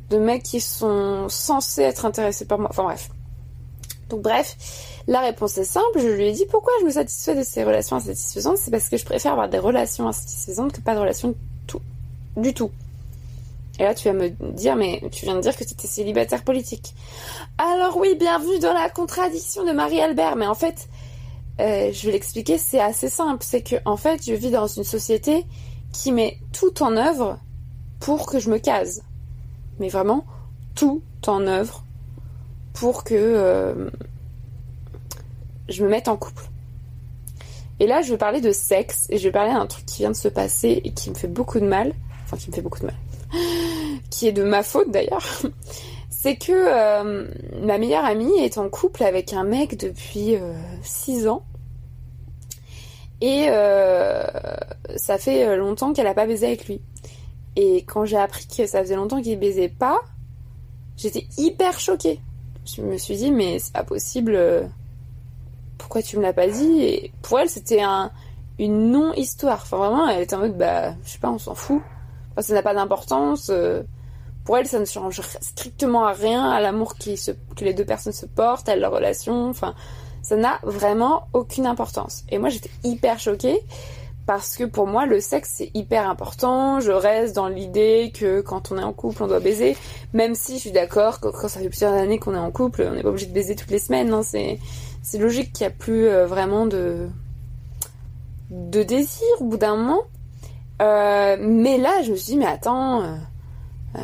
de mecs qui sont censés être intéressés par moi. Enfin bref. Donc bref, la réponse est simple. Je lui ai dit pourquoi je me satisfais de ces relations insatisfaisantes? C'est parce que je préfère avoir des relations insatisfaisantes que pas de relations du tout. Et là, tu vas me dire, mais tu viens de dire que tu étais célibataire politique. Alors oui, bienvenue dans la contradiction de Marie-Albert. Mais en fait, euh, je vais l'expliquer, c'est assez simple. C'est que, en fait, je vis dans une société qui met tout en œuvre pour que je me case. Mais vraiment, tout en œuvre pour que euh, je me mette en couple. Et là, je vais parler de sexe et je vais parler d'un truc qui vient de se passer et qui me fait beaucoup de mal. Enfin, qui me fait beaucoup de mal. qui est de ma faute d'ailleurs. C'est que euh, ma meilleure amie est en couple avec un mec depuis 6 ans. Et euh, ça fait longtemps qu'elle a pas baisé avec lui. Et quand j'ai appris que ça faisait longtemps qu'il baisait pas, j'étais hyper choquée. Je me suis dit, mais c'est pas possible. euh, Pourquoi tu me l'as pas dit? Pour elle, c'était un, une non-histoire. Enfin, vraiment, elle était en mode, bah, je sais pas, on s'en fout. Enfin, ça n'a pas d'importance. euh, Pour elle, ça ne change strictement à rien à l'amour que les deux personnes se portent, à leur relation. Enfin, ça n'a vraiment aucune importance. Et moi, j'étais hyper choquée parce que pour moi, le sexe, c'est hyper important. Je reste dans l'idée que quand on est en couple, on doit baiser. Même si je suis d'accord que quand ça fait plusieurs années qu'on est en couple, on n'est pas obligé de baiser toutes les semaines. Non, c'est, logique qu'il n'y a plus euh, vraiment de, de désir au bout d'un moment. Euh, mais là, je me suis dit, mais attends, euh,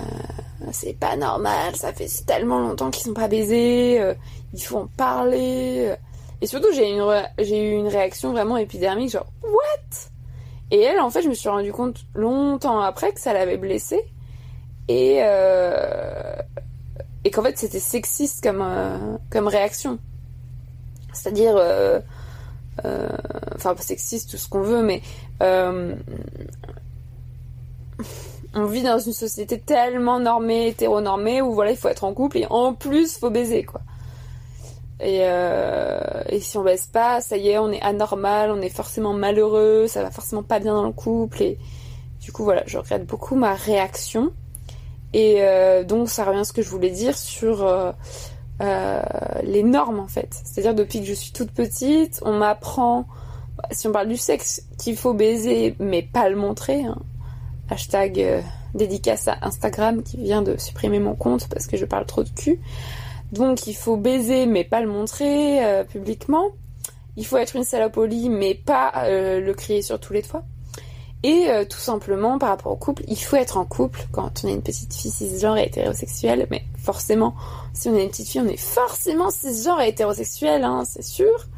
c'est pas normal, ça fait tellement longtemps qu'ils sont pas baisés, euh, il faut en parler. euh. Et surtout, j'ai eu une, réaction vraiment épidermique, genre, what? Et elle, en fait, je me suis rendu compte longtemps après que ça l'avait blessée. Et, euh, qu'en fait, c'était sexiste comme, euh, réaction. C'est-à-dire, enfin, sexiste, tout ce qu'on veut, mais on vit dans une société tellement normée, hétéronormée, où voilà, il faut être en couple et en plus, faut baiser, quoi. Et, euh, si on baisse pas, ça y est, on est anormal, on est forcément malheureux, ça va forcément pas bien dans le couple. Et du coup, voilà, je regrette beaucoup ma réaction. Et euh, donc, ça revient à ce que je voulais dire sur euh, les normes, en fait. C'est-à-dire, depuis que je suis toute petite, on m'apprend, si on parle du sexe, qu'il faut baiser, mais pas le montrer. hein. Hashtag euh, dédicace à Instagram qui vient de supprimer mon compte parce que je parle trop de cul. Donc il faut baiser mais pas le montrer euh, publiquement. Il faut être une salopolie mais pas euh, le crier sur tous les toits. Et tout simplement par rapport au couple, il faut être en couple quand on est une petite fille cisgenre et hétérosexuelle. Mais forcément, si on est une petite fille, on est forcément cisgenre et hétérosexuel, hein, c'est sûr.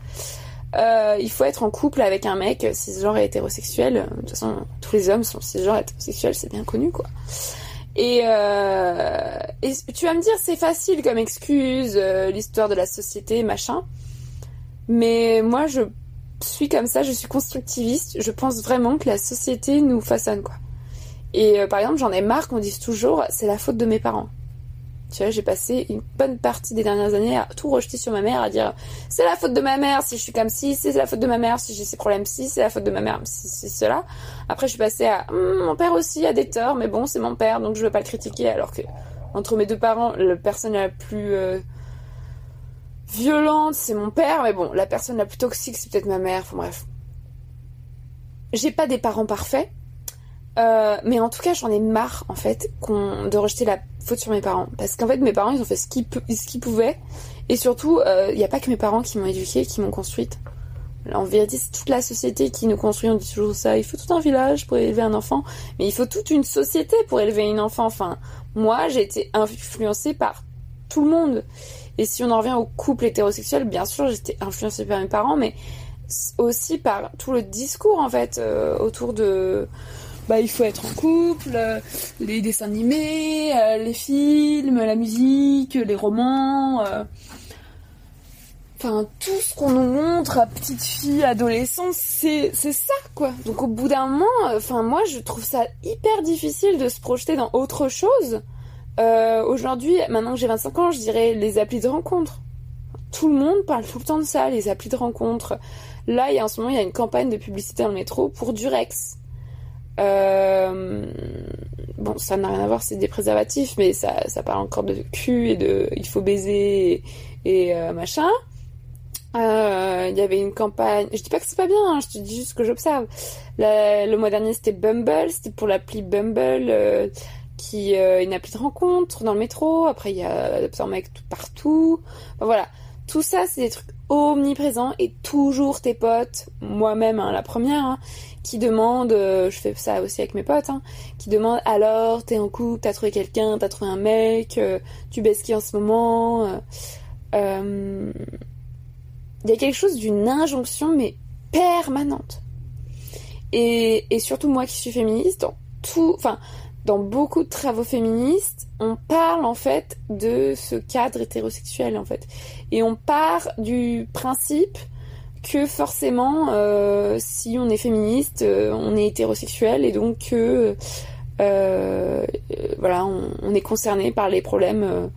Euh, il faut être en couple avec un mec cisgenre et hétérosexuel. De toute façon, tous les hommes sont cisgenres et hétérosexuels, c'est bien connu, quoi. Et, euh, tu vas me dire, c'est facile comme excuse, euh, l'histoire de la société, machin. Mais moi, je suis comme ça, je suis constructiviste. Je pense vraiment que la société nous façonne, quoi. Et par exemple, j'en ai marre qu'on dise toujours, c'est la faute de mes parents. Tu vois, j'ai passé une bonne partie des dernières années à tout rejeter sur ma mère, à dire c'est la faute de ma mère si je suis comme ci, c'est la faute de ma mère si j'ai ces problèmes ci, c'est la faute de ma mère si c'est cela. Après, je suis passée à Hum, mon père aussi a des torts, mais bon, c'est mon père, donc je veux pas le critiquer. Alors que entre mes deux parents, la personne la plus euh, violente, c'est mon père, mais bon, la personne la plus toxique, c'est peut-être ma mère. Enfin bref, j'ai pas des parents parfaits. Euh, mais en tout cas, j'en ai marre en fait de rejeter la faute sur mes parents, parce qu'en fait, mes parents, ils ont fait ce qu'ils pouvaient, et surtout, il n'y a pas que mes parents qui m'ont éduquée, qui m'ont construite. En vérité, c'est toute la société qui nous construit. On dit toujours ça. Il faut tout un village pour élever un enfant, mais il faut toute une société pour élever une enfant. Enfin, moi, j'ai été influencée par tout le monde. Et si on en revient au couple hétérosexuel, bien sûr, j'étais influencée par mes parents, mais aussi par tout le discours en fait euh, autour de bah il faut être en couple, euh, les dessins animés, euh, les films, la musique, les romans, euh, enfin tout ce qu'on nous montre à petite fille, adolescente, c'est ça quoi. Donc au bout d'un moment, enfin moi je trouve ça hyper difficile de se projeter dans autre chose. Aujourd'hui, maintenant que j'ai 25 ans, je dirais les applis de rencontre. Tout le monde parle tout le temps de ça, les applis de rencontre. Là, il y a en ce moment, il y a une campagne de publicité dans le métro pour Durex. Euh, bon, ça n'a rien à voir, c'est des préservatifs, mais ça, ça parle encore de cul et de il faut baiser et, euh, machin. Euh, Il y avait une campagne. Je dis pas que c'est pas bien, hein, je te dis juste que j'observe. Le mois dernier, c'était Bumble, c'était pour l'appli Bumble, qui est une appli de rencontre dans le métro. Après, il y a un mec tout partout. Voilà. Tout ça, c'est des trucs omniprésents et toujours tes potes, moi-même, hein, la première, hein, qui demandent, euh, je fais ça aussi avec mes potes, hein, qui demandent alors, t'es en couple, t'as trouvé quelqu'un, t'as trouvé un mec, euh, tu baisses en ce moment. euh, Il y a quelque chose d'une injonction, mais permanente. Et, et surtout moi qui suis féministe, tout, enfin, dans beaucoup de travaux féministes, on parle en fait de ce cadre hétérosexuel en fait. Et on part du principe que forcément, euh, si on est féministe, euh, on est hétérosexuel et donc euh, voilà, on, est concerné par les problèmes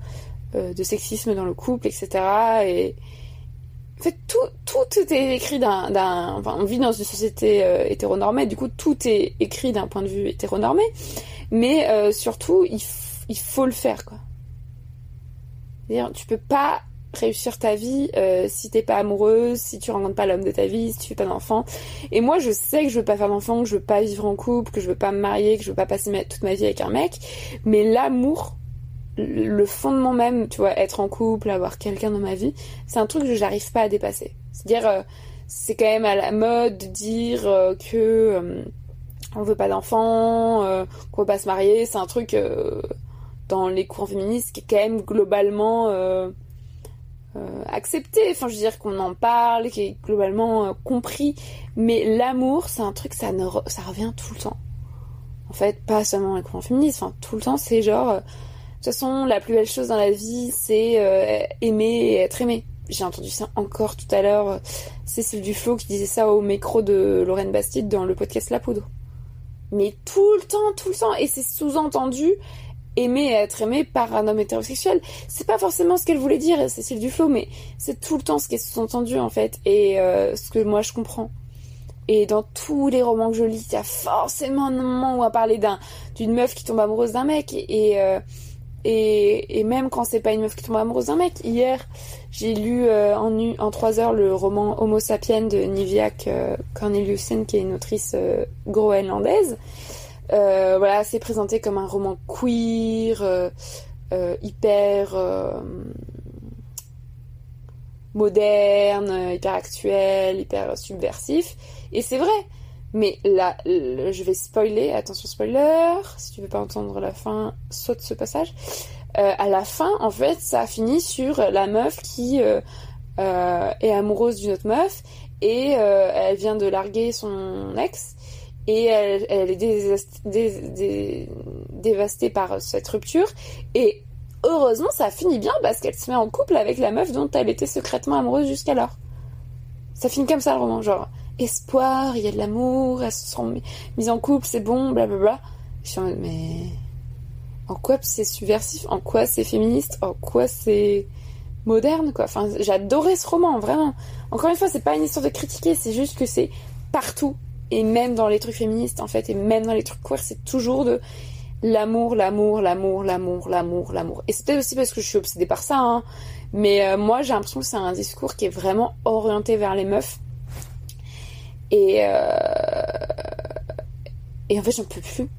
de sexisme dans le couple, etc. Et en fait, tout, tout est écrit d'un, enfin, on vit dans une société hétéronormée, du coup, tout est écrit d'un point de vue hétéronormé, mais euh, surtout, il, faut le faire, quoi. Tu peux pas réussir ta vie euh, si t'es pas amoureuse, si tu rencontres pas l'homme de ta vie, si tu fais pas d'enfant. Et moi, je sais que je veux pas faire d'enfant, que je veux pas vivre en couple, que je veux pas me marier, que je veux pas passer toute ma vie avec un mec. Mais l'amour, le fondement même, tu vois, être en couple, avoir quelqu'un dans ma vie, c'est un truc que j'arrive pas à dépasser. C'est-à-dire, euh, c'est quand même à la mode de dire euh, que on veut pas d'enfants, euh, qu'on veut pas se marier. C'est un truc euh, dans les courants féministes qui est quand même globalement euh, euh, accepté. Enfin, je veux dire qu'on en parle, qui est globalement compris. Mais l'amour, c'est un truc, ça, revient tout le temps. En fait, pas seulement les courants féministes. Enfin, tout le temps, c'est genre... de toute façon, la plus belle chose dans la vie, c'est aimer et être aimé. J'ai entendu ça encore tout à l'heure. Cécile Duflo qui disait ça au micro de Lorraine Bastide dans le podcast La Poudre. Mais tout le temps, tout le temps. Et c'est sous-entendu aimer être aimé par un homme hétérosexuel. C'est pas forcément ce qu'elle voulait dire, Cécile Duflo, mais c'est tout le temps ce qui est sous-entendu en fait. Et euh, ce que moi je comprends. Et dans tous les romans que je lis, il y a forcément un moment où on va parler d'un, d'une meuf qui tombe amoureuse d'un mec. Et, euh, et, et même quand c'est pas une meuf qui tombe amoureuse d'un mec, hier j'ai lu euh, en, en trois heures le roman Homo sapiens de Niviak euh, Corneliussen, qui est une autrice euh, groenlandaise. Voilà, c'est présenté comme un roman queer, hyper moderne, hyper actuel, hyper subversif. Et c'est vrai. Mais là, je vais spoiler, attention spoiler, si tu veux pas entendre la fin, saute ce passage. Euh, à la fin, en fait, ça finit sur la meuf qui euh, euh, est amoureuse d'une autre meuf et elle vient de larguer son ex et elle, est dévastée par cette rupture et heureusement ça finit bien parce qu'elle se met en couple avec la meuf dont elle était secrètement amoureuse jusqu'alors. Ça finit comme ça le roman, genre espoir, il y a de l'amour, elles se sont mis- mises en couple, c'est bon, blablabla. Je suis en mode mais en quoi c'est subversif, en quoi c'est féministe, en quoi c'est moderne quoi? Enfin, j'adorais ce roman vraiment. Encore une fois, c'est pas une histoire de critiquer, c'est juste que c'est partout et même dans les trucs féministes en fait et même dans les trucs queer, c'est toujours de l'amour, l'amour, l'amour, l'amour, l'amour, l'amour. Et c'est peut-être aussi parce que je suis obsédée par ça, hein. Mais euh, moi, j'ai l'impression que c'est un discours qui est vraiment orienté vers les meufs. Et euh... et en fait, j'en peux plus.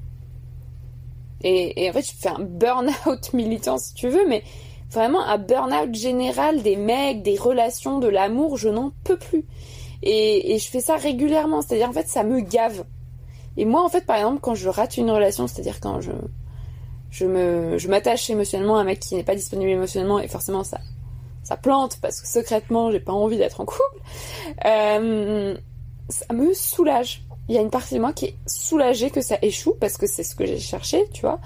Et, en fait, je fais un burn-out militant si tu veux, mais vraiment un burn-out général des mecs, des relations, de l'amour, je n'en peux plus. Et, je fais ça régulièrement, c'est-à-dire en fait, ça me gave. Et moi, en fait, par exemple, quand je rate une relation, c'est-à-dire quand je je me je m'attache émotionnellement à un mec qui n'est pas disponible émotionnellement, et forcément ça ça plante parce que secrètement, j'ai pas envie d'être en couple. Euh, ça me soulage. Il y a une partie de moi qui est soulagée que ça échoue parce que c'est ce que j'ai cherché, tu vois.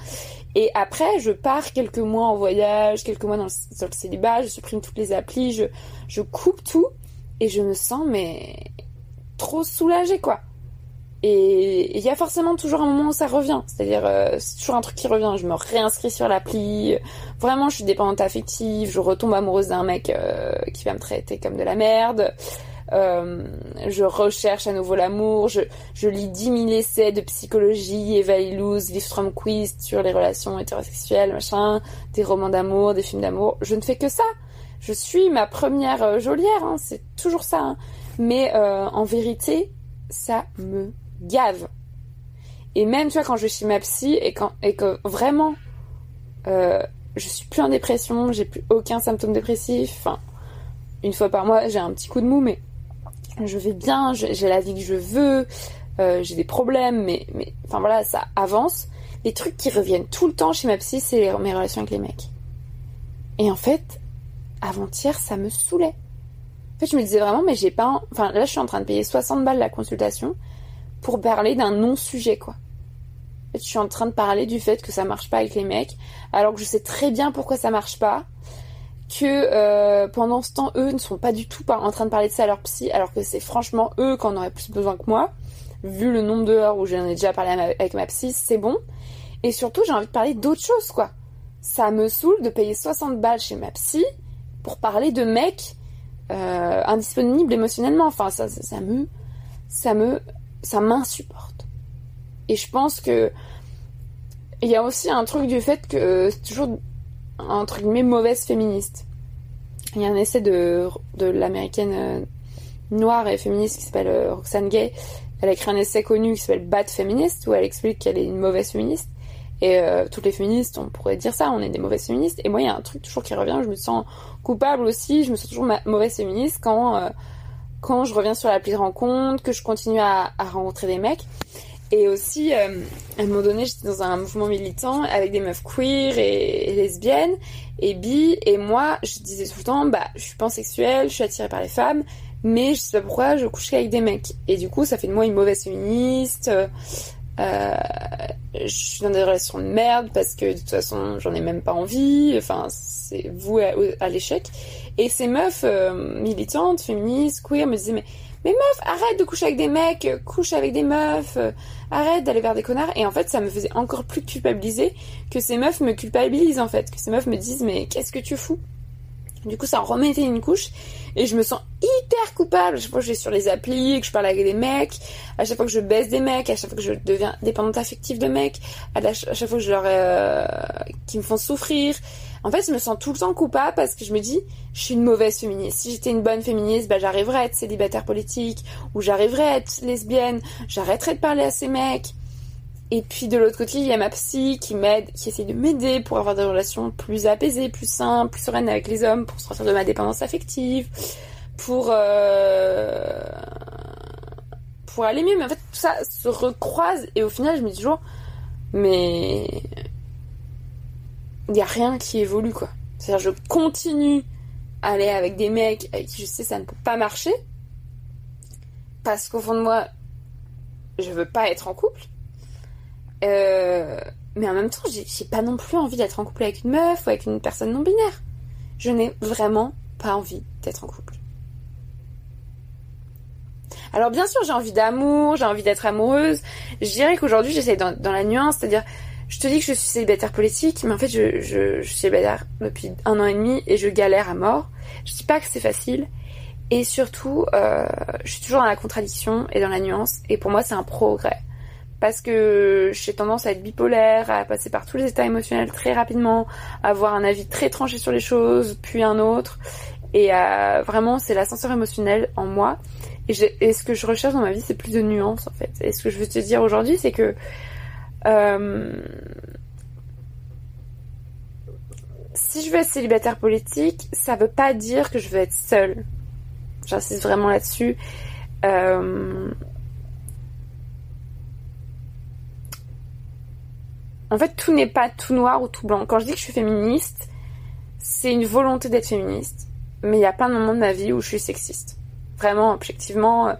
Et après, je pars quelques mois en voyage, quelques mois dans le, célibat, je supprime toutes les applis, je, je coupe tout et je me sens mais trop soulagée quoi. Et il y a forcément toujours un moment où ça revient, c'est-à-dire euh, c'est toujours un truc qui revient. Je me réinscris sur l'appli, vraiment je suis dépendante affective, je retombe amoureuse d'un mec euh, qui va me traiter comme de la merde. Euh, je recherche à nouveau l'amour, je, je lis 10 000 essais de psychologie, Eva Illouz, Liv Quiz sur les relations hétérosexuelles, machin, des romans d'amour, des films d'amour. Je ne fais que ça. Je suis ma première euh, geôlière, hein, c'est toujours ça. hein. Mais euh, en vérité, ça me gave. Et même, tu quand je chez ma psy et, quand, et que vraiment, je suis plus en dépression, j'ai plus aucun symptôme dépressif. Enfin, une fois par mois, j'ai un petit coup de mou, mais je vais bien, j'ai la vie que je veux, euh, j'ai des problèmes, mais, enfin voilà, ça avance. Les trucs qui reviennent tout le temps chez ma psy, c'est mes relations avec les mecs. Et en fait, avant-hier, ça me saoulait. En fait, je me disais vraiment, mais j'ai pas. en- Enfin, là, je suis en train de payer 60 balles la consultation pour parler d'un non-sujet, quoi. Je suis en train de parler du fait que ça marche pas avec les mecs, alors que je sais très bien pourquoi ça marche pas. Que euh, pendant ce temps, eux ne sont pas du tout en train de parler de ça à leur psy, alors que c'est franchement eux qui en auraient plus besoin que moi. Vu le nombre d'heures où j'en ai déjà parlé avec ma psy, c'est bon. Et surtout, j'ai envie de parler d'autre chose, quoi. Ça me saoule de payer 60 balles chez ma psy pour parler de mecs euh, indisponibles émotionnellement. Enfin, ça, ça, ça me, ça me, ça m'insupporte. Et je pense que il y a aussi un truc du fait que c'est toujours entre guillemets mauvaise féministe. Il y a un essai de, de l'américaine euh, noire et féministe qui s'appelle euh, Roxane Gay. Elle a écrit un essai connu qui s'appelle Bad Feminist où elle explique qu'elle est une mauvaise féministe. Et euh, toutes les féministes, on pourrait dire ça, on est des mauvaises féministes. Et moi, il y a un truc toujours qui revient, je me sens coupable aussi, je me sens toujours ma- mauvaise féministe quand, quand je reviens sur l'appli de rencontre, que je continue à, à rencontrer des mecs. Et aussi, euh, à un moment donné, j'étais dans un mouvement militant avec des meufs queer et, lesbiennes et bi. Et moi, je disais tout le temps, bah, je suis pansexuelle, je suis attirée par les femmes, mais je sais pas pourquoi je couche avec des mecs. Et du coup, ça fait de moi une mauvaise féministe. euh, je suis dans des relations de merde parce que de toute façon, j'en ai même pas envie. Enfin, c'est voué à, à l'échec. Et ces meufs euh, militantes, féministes, queer me disaient, mais mais meuf, arrête de coucher avec des mecs, euh, couche avec des meufs, euh, arrête d'aller vers des connards. Et en fait, ça me faisait encore plus culpabiliser que ces meufs me culpabilisent en fait, que ces meufs me disent mais qu'est-ce que tu fous? Du coup, ça en remettait une couche et je me sens hyper coupable. À chaque fois que je vais sur les applis, que je parle avec des mecs, à chaque fois que je baisse des mecs, à chaque fois que je deviens dépendante affective de mecs, à, chaque fois que je leur euh, qui me font souffrir. En fait, je me sens tout le temps coupable parce que je me dis, je suis une mauvaise féministe. Si j'étais une bonne féministe, bah, j'arriverais à être célibataire politique, ou j'arriverais à être lesbienne, j'arrêterais de parler à ces mecs. Et puis de l'autre côté, il y a ma psy qui m'aide, qui essaie de m'aider pour avoir des relations plus apaisées, plus simples, plus sereines avec les hommes, pour sortir de ma dépendance affective, pour euh, pour aller mieux. Mais en fait, tout ça se recroise et au final, je me dis toujours, mais il n'y a rien qui évolue quoi. C'est-à-dire, je continue à aller avec des mecs avec qui je sais ça ne peut pas marcher parce qu'au fond de moi, je veux pas être en couple. Euh, mais en même temps, j'ai pas non plus envie d'être en couple avec une meuf ou avec une personne non binaire. Je n'ai vraiment pas envie d'être en couple. Alors bien sûr, j'ai envie d'amour, j'ai envie d'être amoureuse. Je dirais qu'aujourd'hui, j'essaie dans la nuance, c'est-à-dire, je te dis que je suis célibataire politique, mais en fait, je, je, je suis célibataire depuis un an et demi et je galère à mort. Je dis pas que c'est facile. Et surtout, euh, je suis toujours dans la contradiction et dans la nuance. Et pour moi, c'est un progrès. Parce que j'ai tendance à être bipolaire, à passer par tous les états émotionnels très rapidement, à avoir un avis très tranché sur les choses, puis un autre. Et euh, vraiment, c'est l'ascenseur émotionnel en moi. Et, et ce que je recherche dans ma vie, c'est plus de nuances, en fait. Et ce que je veux te dire aujourd'hui, c'est que... euh, si je veux être célibataire politique, ça veut pas dire que je veux être seule. J'insiste vraiment là-dessus. Euh, En fait, tout n'est pas tout noir ou tout blanc. Quand je dis que je suis féministe, c'est une volonté d'être féministe. Mais il y a plein de moments de ma vie où je suis sexiste. Vraiment, objectivement. euh,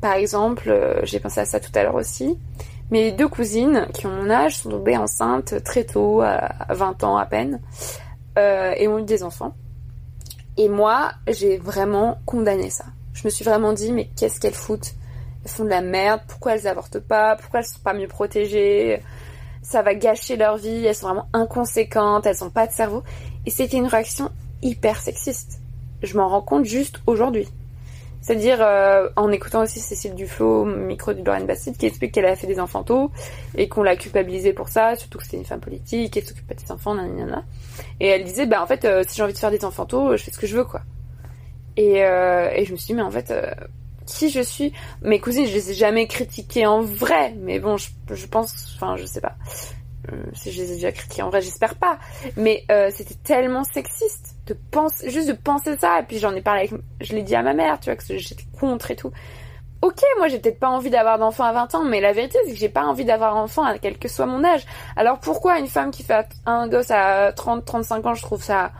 Par exemple, j'ai pensé à ça tout à l'heure aussi. Mes deux cousines, qui ont mon âge, sont tombées enceintes très tôt, à 20 ans à peine, euh, et ont eu des enfants. Et moi, j'ai vraiment condamné ça. Je me suis vraiment dit, mais qu'est-ce qu'elles foutent? Elles font de la merde, pourquoi elles avortent pas? Pourquoi elles sont pas mieux protégées? Ça va gâcher leur vie, elles sont vraiment inconséquentes, elles ont pas de cerveau. Et c'était une réaction hyper sexiste. Je m'en rends compte juste aujourd'hui. C'est-à-dire, euh, en écoutant aussi Cécile Duflo, micro de Lorraine Bastide, qui explique qu'elle a fait des enfants tôt, et qu'on l'a culpabilisée pour ça, surtout que c'était une femme politique, qu'elle s'occupe pas de ses enfants, nanana. Et elle disait, bah en fait, euh, si j'ai envie de faire des enfants tôt, je fais ce que je veux, quoi. Et, euh, je me suis dit, mais en fait, qui je suis? Mes cousines, je les ai jamais critiquées en vrai, mais bon, je, je pense, enfin, je sais pas. Si je les ai déjà critiquées en vrai, j'espère pas. Mais c'était tellement sexiste de penser, juste de penser ça. Et puis j'en ai parlé avec, je l'ai dit à ma mère, tu vois, que j'étais contre et tout. Ok, moi j'ai peut-être pas envie d'avoir d'enfant à 20 ans, mais la vérité c'est que j'ai pas envie d'avoir enfant à quel que soit mon âge. Alors pourquoi une femme qui fait un gosse à 30-35 ans, je trouve ça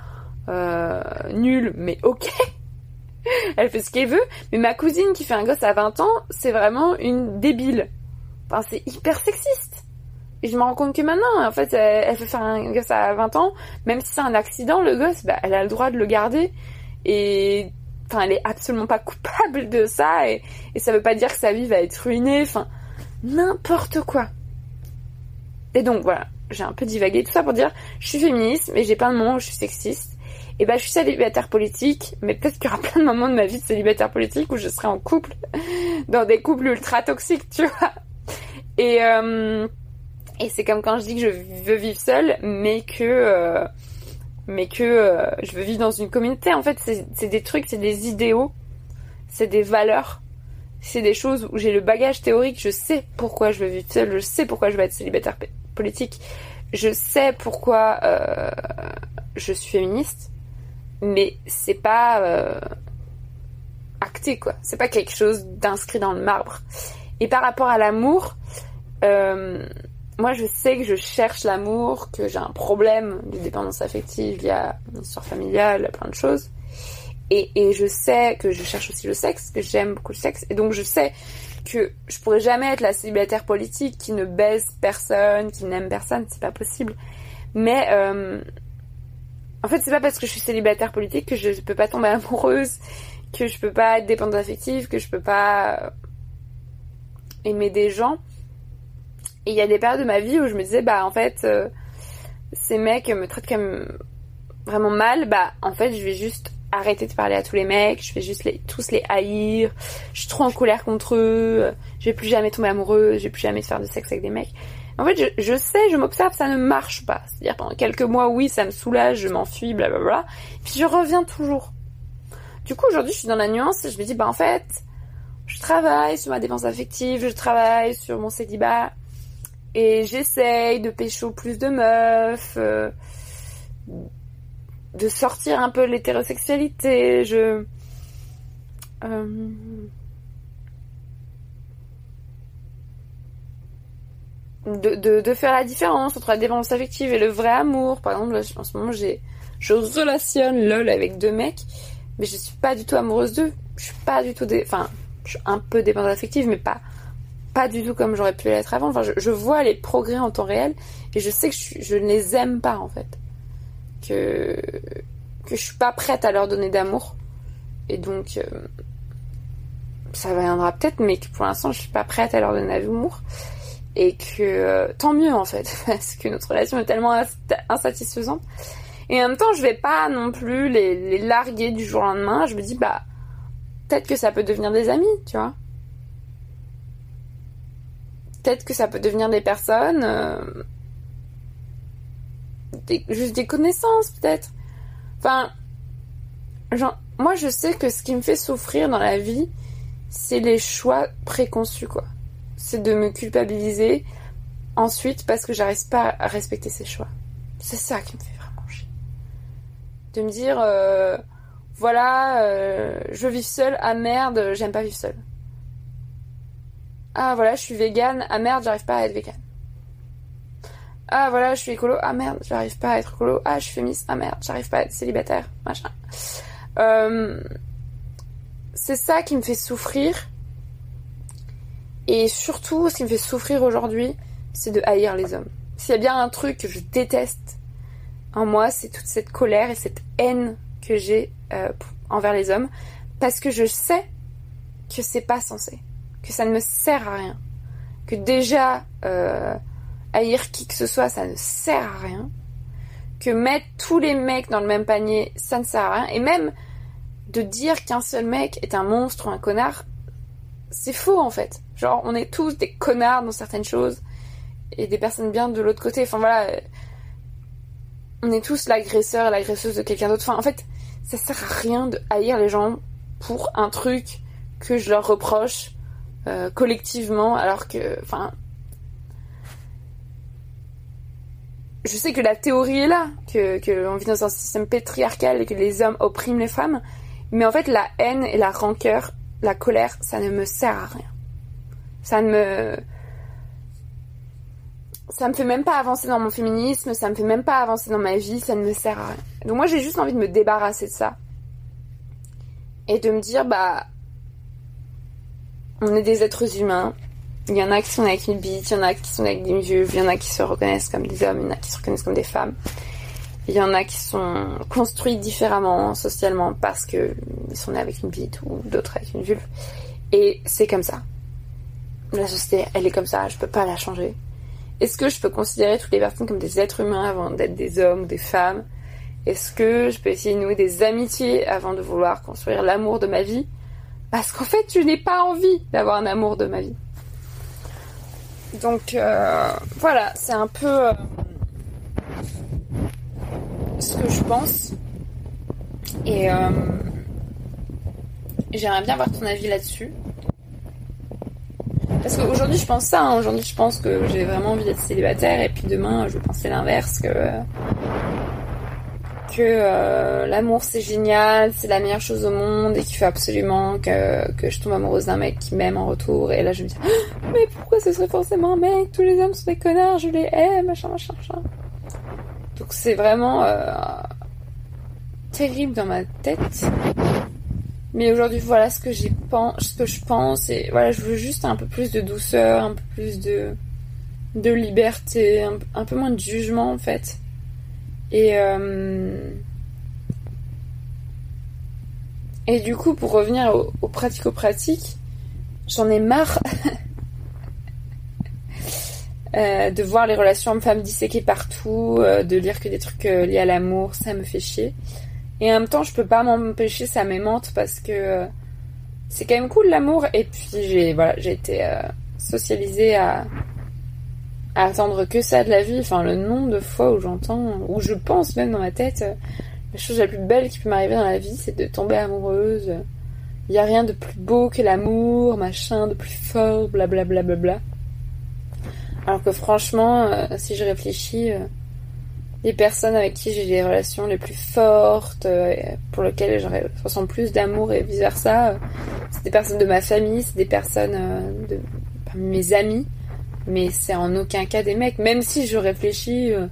euh, nul, mais ok. Elle fait ce qu'elle veut, mais ma cousine qui fait un gosse à 20 ans, c'est vraiment une débile. Enfin, c'est hyper sexiste. Et je me rends compte que maintenant, en fait, elle, elle fait faire un gosse à 20 ans, même si c'est un accident, le gosse, bah, elle a le droit de le garder. Et, enfin, elle est absolument pas coupable de ça, et, et ça veut pas dire que sa vie va être ruinée, enfin, n'importe quoi. Et donc, voilà, j'ai un peu divagué tout ça pour dire, je suis féministe, mais j'ai plein de moments où je suis sexiste. Et bah, je suis célibataire politique, mais peut-être qu'il y aura plein de moments de ma vie de célibataire politique où je serai en couple, dans des couples ultra toxiques, tu vois. Et, euh, et c'est comme quand je dis que je veux vivre seule, mais que euh, mais que euh, je veux vivre dans une communauté. En fait, c'est des trucs, c'est des idéaux, c'est des valeurs, c'est des choses où j'ai le bagage théorique. Je sais pourquoi je veux vivre seule, je sais pourquoi je veux être célibataire politique, je sais pourquoi euh, je suis féministe, mais c'est pas acté quoi. C'est pas quelque chose d'inscrit dans le marbre. Et par rapport à l'amour, moi je sais que je cherche l'amour, que j'ai un problème de dépendance affective à mon histoire familiale, plein de choses. Et, et je sais que je cherche aussi le sexe, que j'aime beaucoup le sexe. Et donc je sais que je pourrais jamais être la célibataire politique qui ne baise personne, qui n'aime personne, c'est pas possible. Mais euh, en fait, c'est pas parce que je suis célibataire politique que je peux pas tomber amoureuse, que je peux pas être dépendante affective, que je peux pas aimer des gens. Et il y a des périodes de ma vie où je me disais, bah en fait, euh, ces mecs me traitent comme vraiment mal, bah en fait, je vais juste arrêter de parler à tous les mecs, je vais juste les, tous les haïr, je suis trop en colère contre eux, je vais plus jamais tomber amoureuse, je vais plus jamais faire de sexe avec des mecs. En fait, je, sais, je m'observe, ça ne marche pas. C'est-à-dire pendant quelques mois, oui, ça me soulage, je m'enfuis, blablabla. Puis je reviens toujours. Du coup, aujourd'hui, je suis dans la nuance et je me dis, bah en fait, je travaille sur ma défense affective, je travaille sur mon célibat et j'essaye de pécho plus de meufs, euh, de sortir un peu l'hétérosexualité. Je euh, de, de, de faire la différence entre la dépendance affective et le vrai amour. Par exemple, en ce moment, j'ai je relationne lol avec deux mecs, mais je suis pas du tout amoureuse d'eux. Je suis pas du tout enfin, je suis un peu dépendante affective, mais pas pas du tout comme j'aurais pu l'être avant. Enfin, je, vois les progrès en temps réel et je sais que je, ne les aime pas en fait, que que je suis pas prête à leur donner d'amour et donc euh, ça viendra peut-être, mais que pour l'instant je suis pas prête à leur donner d'amour et que euh, tant mieux en fait parce que notre relation est tellement ins- insatisfaisante et en même temps je vais pas non plus les, les larguer du jour au lendemain. Je me dis bah peut-être que ça peut devenir des amis, tu vois. Peut-être que ça peut devenir des personnes, euh, juste des connaissances peut-être. Enfin, moi je sais que ce qui me fait souffrir dans la vie, c'est les choix préconçus quoi. C'est de me culpabiliser ensuite parce que j'arrive pas à respecter ces choix. C'est ça qui me fait vraiment chier. De me dire, euh, voilà, euh, je vis seule, ah merde, j'aime pas vivre seule. Ah voilà, je suis végane, ah merde, j'arrive pas à être végane. Ah voilà, je suis écolo, ah merde, j'arrive pas à être écolo. Ah, je suis féministe, ah merde, j'arrive pas à être célibataire, machin. Euh, c'est ça qui me fait souffrir. Et surtout, ce qui me fait souffrir aujourd'hui, c'est de haïr les hommes. S'il y a bien un truc que je déteste en moi, c'est toute cette colère et cette haine que j'ai euh, envers les hommes. Parce que je sais que c'est pas censé. Que ça ne me sert à rien. Que déjà, euh, haïr qui que ce soit, ça ne sert à rien. Que mettre tous les mecs dans le même panier, ça ne sert à rien. Et même de dire qu'un seul mec est un monstre ou un connard, c'est faux en fait. Genre, on est tous des connards dans certaines choses et des personnes bien de l'autre côté. Enfin voilà, euh, on est tous l'agresseur et l'agresseuse de quelqu'un d'autre. Enfin, en fait, ça sert à rien de haïr les gens pour un truc que je leur reproche euh, collectivement, alors que, enfin, je sais que la théorie est là, que, vit dans un système patriarcal et que les hommes oppriment les femmes, mais en fait, la haine et la rancœur, la colère, ça ne me sert à rien. Ça ne me, ça me fait même pas avancer dans mon féminisme, ça me fait même pas avancer dans ma vie, ça ne me sert à rien. Donc moi j'ai juste envie de me débarrasser de ça. Et de me dire bah on est des êtres humains. Il y en a qui sont avec une bite, il y en a qui sont avec des vulves, il y en a qui se reconnaissent comme des hommes, il y en a qui se reconnaissent comme des femmes. Il y en a qui sont construits différemment socialement parce que ils sont nés avec une bite ou d'autres avec une vulve. Et c'est comme ça. La société, elle est comme ça, je peux pas la changer. Est-ce que je peux considérer toutes les personnes comme des êtres humains avant d'être des hommes ou des femmes? Est-ce que je peux essayer de nouer des amitiés avant de vouloir construire l'amour de ma vie? Parce qu'en fait, je n'ai pas envie d'avoir un amour de ma vie. Donc euh, voilà, c'est un peu... euh, ce que je pense. Et euh, j'aimerais bien avoir ton avis là-dessus. Parce qu'aujourd'hui, je pense ça. hein. Aujourd'hui, je pense que j'ai vraiment envie d'être célibataire. Et puis demain, je vais penser l'inverse. Que, que euh, l'amour, c'est génial. C'est la meilleure chose au monde. Et qu'il faut absolument que, que je tombe amoureuse d'un mec qui m'aime en retour. Et là, je me dis, Ah, mais pourquoi ce serait forcément un mec? Tous les hommes sont des connards. Je les hais, machin, machin, machin. Donc c'est vraiment euh, terrible dans ma tête. Mais aujourd'hui, voilà ce que j'ai ce que je pense et voilà, je veux juste un peu plus de douceur, un peu plus de de liberté, un, un peu moins de jugement en fait. Et euh, et du coup, pour revenir au, au pratico-pratique, j'en ai marre euh, de voir les relations hommes-femmes disséquées partout, euh, de lire que des trucs liés à l'amour, ça me fait chier. Et en même temps, je peux pas m'empêcher, ça m'aimante parce que c'est quand même cool l'amour. Et puis j'ai voilà, j'ai été socialisée à, à attendre que ça de la vie. Enfin, le nombre de fois où j'entends, où je pense même dans ma tête, euh, la chose la plus belle qui peut m'arriver dans la vie, c'est de tomber amoureuse. Il y a rien de plus beau que l'amour, machin, de plus fort, blablabla. Bla, bla, bla. Alors que franchement, euh, si je réfléchis, euh, les personnes avec qui j'ai les relations les plus fortes, pour lesquelles je ressens plus d'amour et vice versa, euh, c'est des personnes de ma famille, c'est des personnes de parmi mes amis, mais c'est en aucun cas des mecs. Même si je réfléchis euh,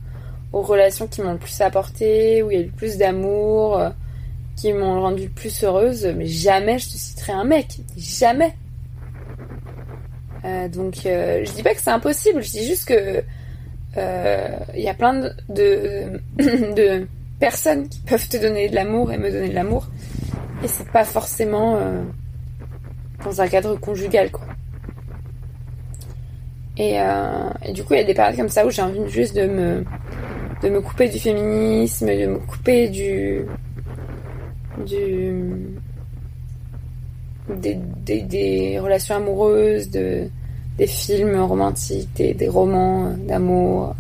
aux relations qui m'ont le plus apporté, où il y a eu le plus d'amour, euh, qui m'ont rendu plus heureuse, mais jamais je te citerai un mec, jamais. Euh, donc je dis pas que c'est impossible, je dis juste que il y a plein de, de, personnes qui peuvent te donner de l'amour et me donner de l'amour, et c'est pas forcément dans un cadre conjugal quoi. Et, euh, et du coup il y a des périodes comme ça où j'ai envie juste de me de me couper du féminisme, de me couper du du des, des, relations amoureuses, de, des films romantiques, des romans d'amour.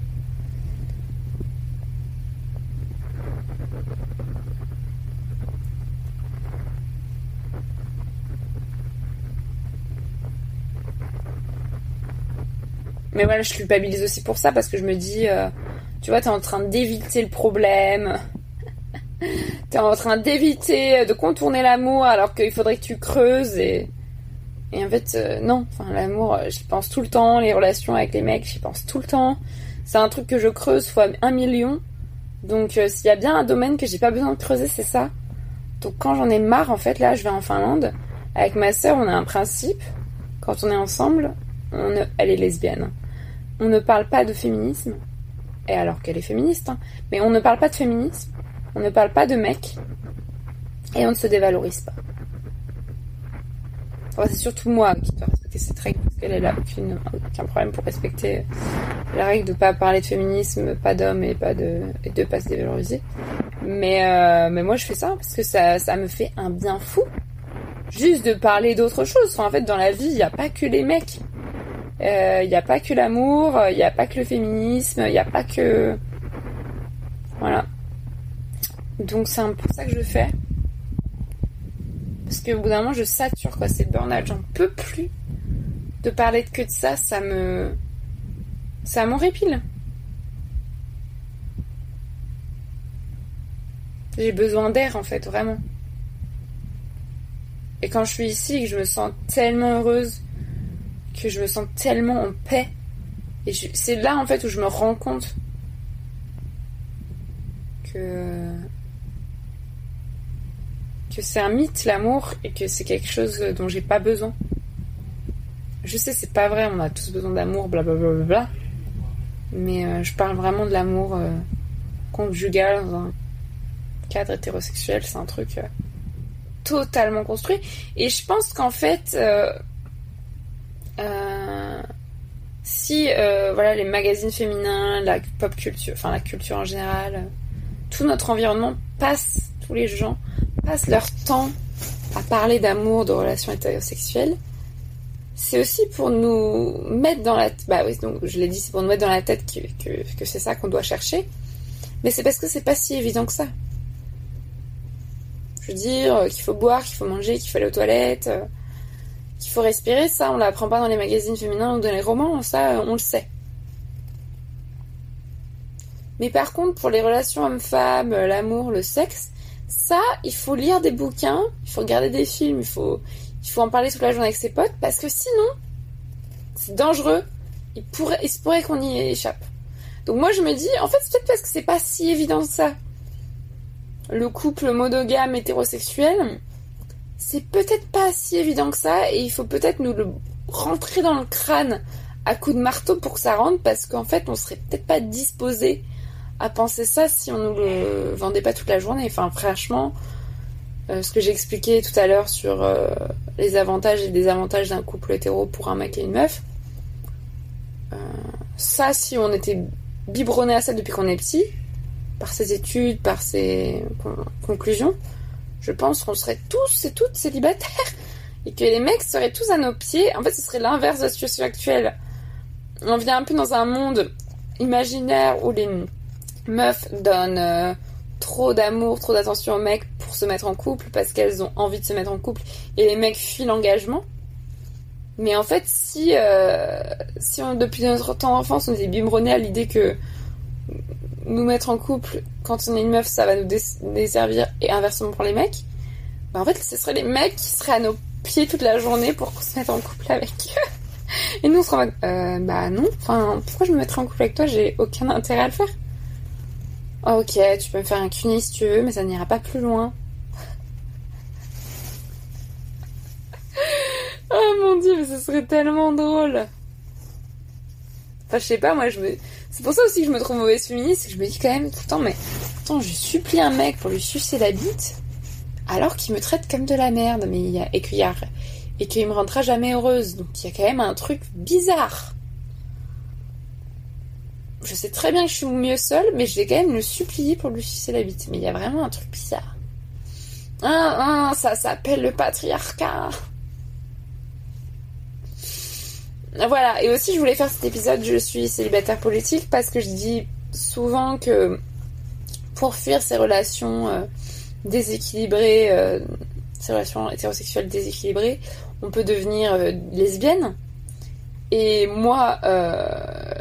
Mais voilà, je culpabilise aussi pour ça parce que je me dis, euh, tu vois, t'es en train d'éviter le problème. T'es en train d'éviter de contourner l'amour alors qu'il faudrait que tu creuses et en fait euh, non, enfin l'amour, euh, j'y pense tout le temps, les relations avec les mecs, j'y pense tout le temps. C'est un truc que je creuse fois un million. Donc euh, s'il y a bien un domaine que j'ai pas besoin de creuser, c'est ça. Donc quand j'en ai marre en fait là, je vais en Finlande avec ma sœur, on a un principe quand on est ensemble, on elle est lesbienne. On ne parle pas de féminisme. Et alors qu'elle est féministe, hein. mais on ne parle pas de féminisme. On ne parle pas de mec et on ne se dévalorise pas. Enfin, c'est surtout moi qui dois respecter cette règle parce qu'elle elle a aucune, aucun problème pour respecter la règle de pas parler de féminisme, pas d'hommes et pas de et pas se dévaloriser. Mais euh, mais moi je fais ça parce que ça ça me fait un bien fou. Juste de parler d'autre chose. En fait, dans la vie, il n'y a pas que les mecs. Euh, Il n'y a pas que l'amour, il n'y a pas que le féminisme, il n'y a pas que... Voilà. Donc c'est un peu ça que je fais. Parce qu'au bout d'un moment, je sature, quoi. C'est burn-out. J'en peux plus de parler que de ça. Ça me... Ça m'horripile. J'ai besoin d'air, en fait, vraiment. Et quand je suis ici que je me sens tellement heureuse, que je me sens tellement en paix, et c'est là, en fait, où je me rends compte que que c'est un mythe l'amour et que c'est quelque chose dont j'ai pas besoin. Je sais c'est pas vrai, on a tous besoin d'amour, blablabla, bla, bla, bla. mais euh, je parle vraiment de l'amour euh, conjugal dans un cadre hétérosexuel, c'est un truc euh, totalement construit. Et je pense qu'en fait, euh, si euh, voilà les magazines féminins, la pop culture, enfin la culture en général, euh, tout notre environnement passe, tous les gens passent leur temps à parler d'amour, de relations hétérosexuelles, c'est aussi pour nous mettre dans la tête, bah oui, donc je l'ai dit, c'est pour nous mettre dans la tête que, que, c'est ça qu'on doit chercher. Mais c'est parce que c'est pas si évident que ça. Je veux dire qu'il faut boire, qu'il faut manger, qu'il faut aller aux toilettes, qu'il faut respirer, ça on l'apprend pas dans les magazines féminins ou dans les romans, ça euh, on le sait. Mais par contre, pour les relations hommes-femmes, euh, l'amour, le sexe, ça, il faut lire des bouquins, il faut regarder des films, il faut, en parler toute la journée avec ses potes, parce que sinon, c'est dangereux. Il pourrait, il se pourrait qu'on y échappe. Donc moi, je me dis, en fait, c'est peut-être parce que c'est pas si évident que ça. Le couple monogame hétérosexuel, c'est peut-être pas si évident que ça, et il faut peut-être nous le rentrer dans le crâne à coups de marteau pour que ça rentre, parce qu'en fait, on serait peut-être pas disposé à penser ça si on nous le vendait pas toute la journée. Enfin, franchement, euh, ce que j'ai expliqué tout à l'heure sur euh, les avantages et désavantages d'un couple hétéro pour un mec et une meuf, euh, ça, si on était biberonné à ça depuis qu'on est petit, par ses études, par ses con- conclusions, je pense qu'on serait tous et toutes célibataires et que les mecs seraient tous à nos pieds. En fait, ce serait l'inverse de la situation actuelle. On vient un peu dans un monde imaginaire où les meufs donnent euh, trop d'amour, trop d'attention aux mecs pour se mettre en couple parce qu'elles ont envie de se mettre en couple et les mecs fuient l'engagement. Mais en fait, si, euh, depuis notre temps d'enfance, on était biberonnés à l'idée que nous mettre en couple quand on est une meuf, ça va nous desservir et inversement pour les mecs, bah en fait, ce seraient les mecs qui seraient à nos pieds toute la journée pour qu'on se mette en couple avec eux. Et nous, on serait en mode, euh, bah non, enfin, pourquoi je me mettrais en couple avec toi? J'ai aucun intérêt à le faire. Ah, ok, tu peux me faire un cuni si tu veux, mais ça n'ira pas plus loin. oh mon dieu, mais ce serait tellement drôle. Enfin, je sais pas, moi, je me... C'est pour ça aussi que je me trouve mauvaise féministe, que je me dis quand même tout le temps, mais attends, je supplie un mec pour lui sucer la bite, alors qu'il me traite comme de la merde, mais et qu'il a... qu'il me rendra jamais heureuse. Donc il y a quand même un truc bizarre. Je sais très bien que je suis mieux seule, mais je vais quand même le supplier pour lui sucer la bite. Mais il y a vraiment un truc bizarre. Ah, ah, ça s'appelle le patriarcat. Voilà, et aussi je voulais faire cet épisode Je suis célibataire politique parce que je dis souvent que pour fuir ces relations euh, déséquilibrées, euh, ces relations hétérosexuelles déséquilibrées, on peut devenir euh, lesbienne. Et moi,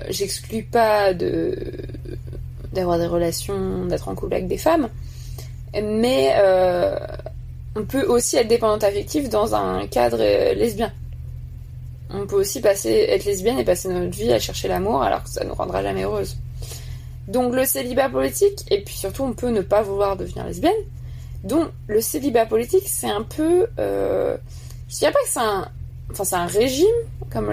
j'exclus pas d'avoir des relations, d'être en couple avec des femmes, mais on peut aussi être dépendante affective dans un cadre lesbien. On peut aussi passer, être lesbienne et passer notre vie à chercher l'amour alors que ça nous rendra jamais heureuse. Donc le célibat politique, et puis surtout on peut ne pas vouloir devenir lesbienne. Donc le célibat politique, c'est un peu... Euh, je dirais pas que c'est un... Enfin c'est un régime, comme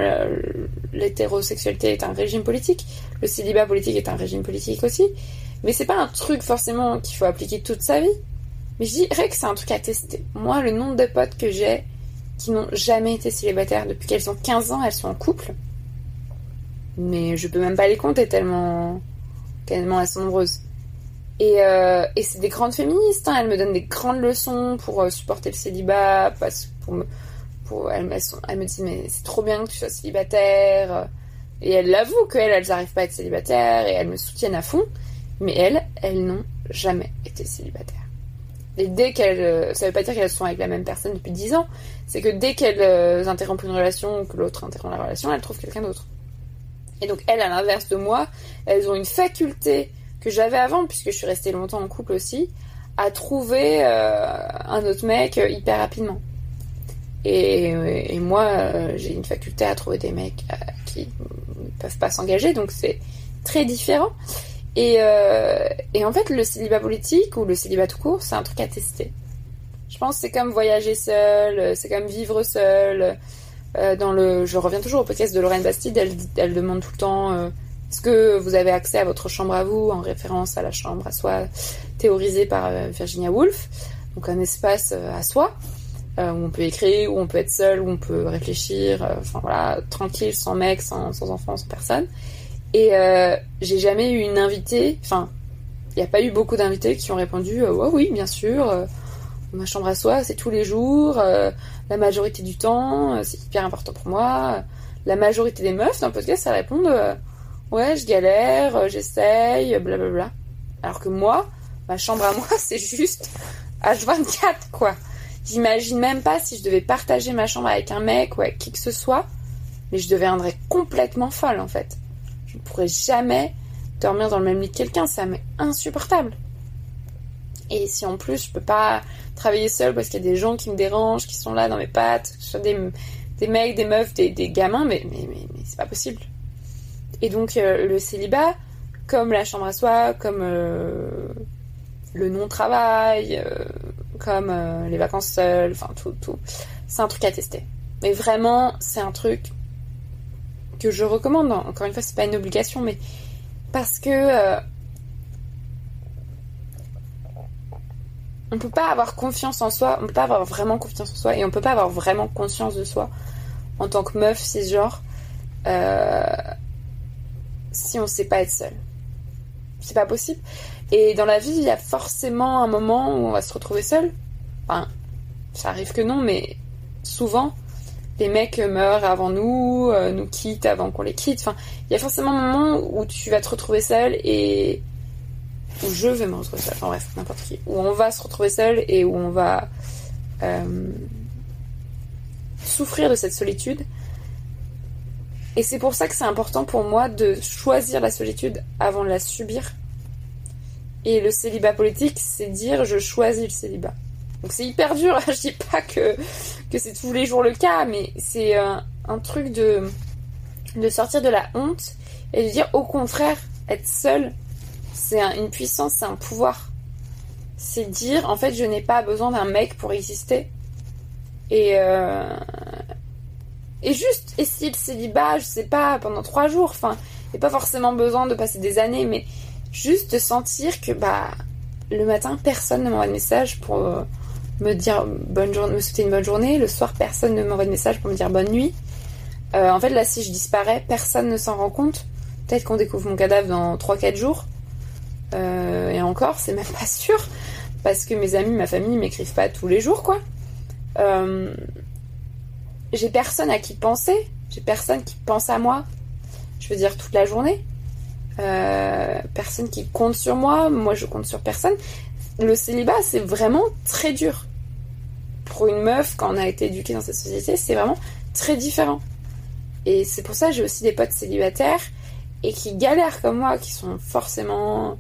l'hétérosexualité est un régime politique. Le célibat politique est un régime politique aussi. Mais c'est pas un truc forcément qu'il faut appliquer toute sa vie. Mais je dirais que c'est un truc à tester. Moi, le nombre de potes que j'ai qui n'ont jamais été célibataires depuis qu'elles ont 15 ans, elles sont en couple. Mais je peux même pas les compter tellement, tellement elles sont nombreuses. Et, euh, et c'est des grandes féministes, hein. elles me donnent des grandes leçons pour euh, supporter le célibat, pour pour, elles, elles me disent mais c'est trop bien que tu sois célibataire. Et elles l'avouent qu'elles, elles n'arrivent pas à être célibataires et elles me soutiennent à fond. Mais elles, elles n'ont jamais été célibataires. Et dès qu'elles, euh, ça veut pas dire qu'elles sont avec la même personne depuis 10 ans, c'est que dès qu'elles euh, interrompent une relation ou que l'autre interrompt la relation, elles trouvent quelqu'un d'autre. Et donc elles, à l'inverse de moi, elles ont une faculté que j'avais avant, puisque je suis restée longtemps en couple aussi, à trouver euh, un autre mec hyper rapidement. Et, moi, j'ai une faculté à trouver des mecs qui ne peuvent pas s'engager, donc c'est très différent. Et, euh, et en fait, le célibat politique ou le célibat tout court, c'est un truc à tester. Je pense que c'est comme voyager seul, euh, c'est comme vivre seul. Euh, dans le, je reviens toujours au podcast de Lorraine Bastide, elle, elle demande tout le temps est-ce que vous avez accès à votre chambre à vous, en référence à la chambre à soi théorisée par Virginia Woolf, donc un espace à soi où on peut écrire, où on peut être seul, où on peut réfléchir, enfin voilà, tranquille, sans mec, sans, sans enfant, sans personne. Et euh, j'ai jamais eu une invitée, enfin, il n'y a pas eu beaucoup d'invités qui ont répondu ouais, oui, bien sûr, euh, ma chambre à soi, c'est tous les jours, la majorité du temps, c'est hyper important pour moi. La majorité des meufs dans le podcast, ça répondent ouais, je galère, j'essaye, blablabla. Alors que moi, ma chambre à moi, c'est juste H24, quoi. J'imagine même pas si je devais partager ma chambre avec un mec ou avec qui que ce soit, mais je deviendrais complètement folle, en fait. Je ne pourrais jamais dormir dans le même lit que quelqu'un, ça m'est insupportable. Et si en plus je peux pas travailler seule parce qu'il y a des gens qui me dérangent, qui sont là dans mes pattes, que ce soit des, mecs, des meufs, des, gamins, mais, c'est pas possible. Et donc euh, le célibat, comme la chambre à soi, comme euh, le non-travail, euh, comme les vacances seules, enfin tout, tout, c'est un truc à tester. Mais vraiment, c'est un truc que je recommande. Encore une fois, c'est pas une obligation, mais parce que euh, on peut pas avoir confiance en soi, on peut pas avoir vraiment confiance en soi et on peut pas avoir vraiment conscience de soi en tant que meuf cisgenre euh, si on sait pas être seule. C'est pas possible. Et dans la vie, il y a forcément un moment où on va se retrouver seul. Enfin, ça arrive que non, mais souvent, les mecs meurent avant nous, euh, nous quittent avant qu'on les quitte. Enfin, il y a forcément un moment où tu vas te retrouver seul et où je vais me retrouver seule. Enfin bref, n'importe qui. Où on va se retrouver seul et où on va euh, souffrir de cette solitude. Et c'est pour ça que c'est important pour moi de choisir la solitude avant de la subir. Et le célibat politique, c'est dire je choisis le célibat. Donc c'est hyper dur, je dis pas que, que c'est tous les jours le cas, mais c'est un, un truc de, sortir de la honte et de dire au contraire, être seul, c'est un- une puissance, c'est un pouvoir. C'est dire en fait je n'ai pas besoin d'un mec pour exister. Et, euh, et juste essayer le célibat, je sais pas, pendant trois jours, enfin, il n'y a pas forcément besoin de passer des années, mais juste de sentir que bah le matin personne ne m'envoie de message pour euh, me dire bonne journée, me souhaiter une bonne journée. Le soir personne ne m'envoie de message pour me dire bonne nuit. Euh, en fait là si je disparais, personne ne s'en rend compte. Peut-être qu'on découvre mon cadavre dans 3-4 jours. Euh, et encore, c'est même pas sûr. Parce que mes amis, ma famille m'écrivent pas tous les jours, quoi. Euh, j'ai personne à qui penser. J'ai personne qui pense à moi. Je veux dire toute la journée. Personne qui compte sur moi. Moi, je compte sur personne. Le célibat, c'est vraiment très dur. Pour une meuf, quand on a été éduquée dans cette société, c'est vraiment très différent. Et c'est pour ça que j'ai aussi des potes célibataires et qui galèrent comme moi, qui sont forcément,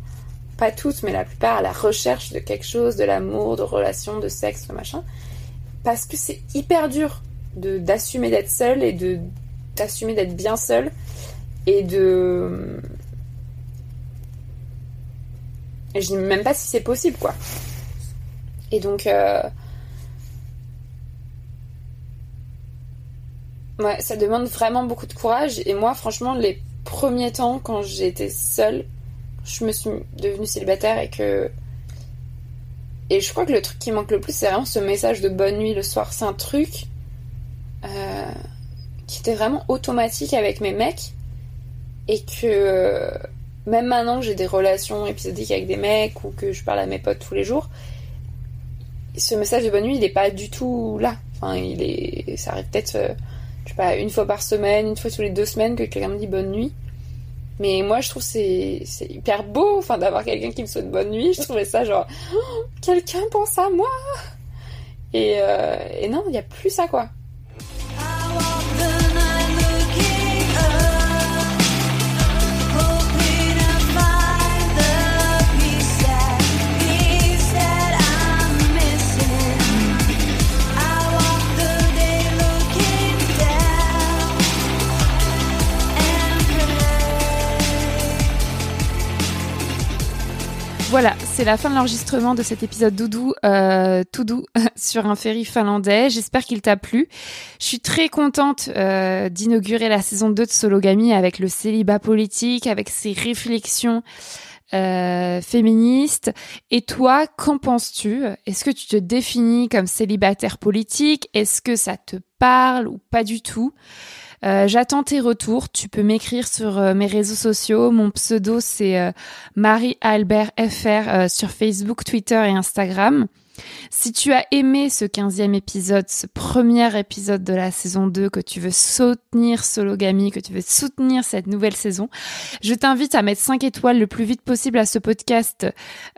pas toutes, mais la plupart, à la recherche de quelque chose, de l'amour, de relations, de sexe, de machin. Parce que c'est hyper dur d'assumer d'être seule et d'assumer d'être bien seule et de je dis même pas si c'est possible quoi et donc euh... ouais ça demande vraiment beaucoup de courage. Et moi franchement les premiers temps quand j'étais seule je me suis devenue célibataire et que et je crois que le truc qui manque le plus c'est vraiment ce message de bonne nuit le soir. C'est un truc euh, qui était vraiment automatique avec mes mecs. Et que euh, même maintenant que j'ai des relations épisodiques avec des mecs ou que je parle à mes potes tous les jours, ce message de bonne nuit il est pas du tout là. Enfin, il est, ça arrive peut-être, euh, je sais pas, une fois par semaine, une fois tous les deux semaines que quelqu'un me dit bonne nuit. Mais moi, je trouve c'est c'est hyper beau, enfin, d'avoir quelqu'un qui me souhaite bonne nuit. Je trouvais ça genre, Oh, quelqu'un pense à moi. Et, euh, et non, il y a plus ça quoi. Voilà, c'est la fin de l'enregistrement de cet épisode doudou, euh, sur un ferry finlandais. J'espère qu'il t'a plu. Je suis très contente euh, d'inaugurer la saison 2 de Sologamy avec le célibat politique, avec ses réflexions euh, féministes. Et toi, qu'en penses-tu? Est-ce que tu te définis comme célibataire politique? Est-ce que ça te parle ou pas du tout? Euh, J'attends tes retours. Tu peux m'écrire sur euh, mes réseaux sociaux. Mon pseudo, c'est euh, Marie Albert FR sur Facebook, Twitter et Instagram. Si tu as aimé ce 15e épisode, ce premier épisode de la saison 2, que tu veux soutenir Sologamy, que tu veux soutenir cette nouvelle saison, je t'invite à mettre 5 étoiles le plus vite possible à ce podcast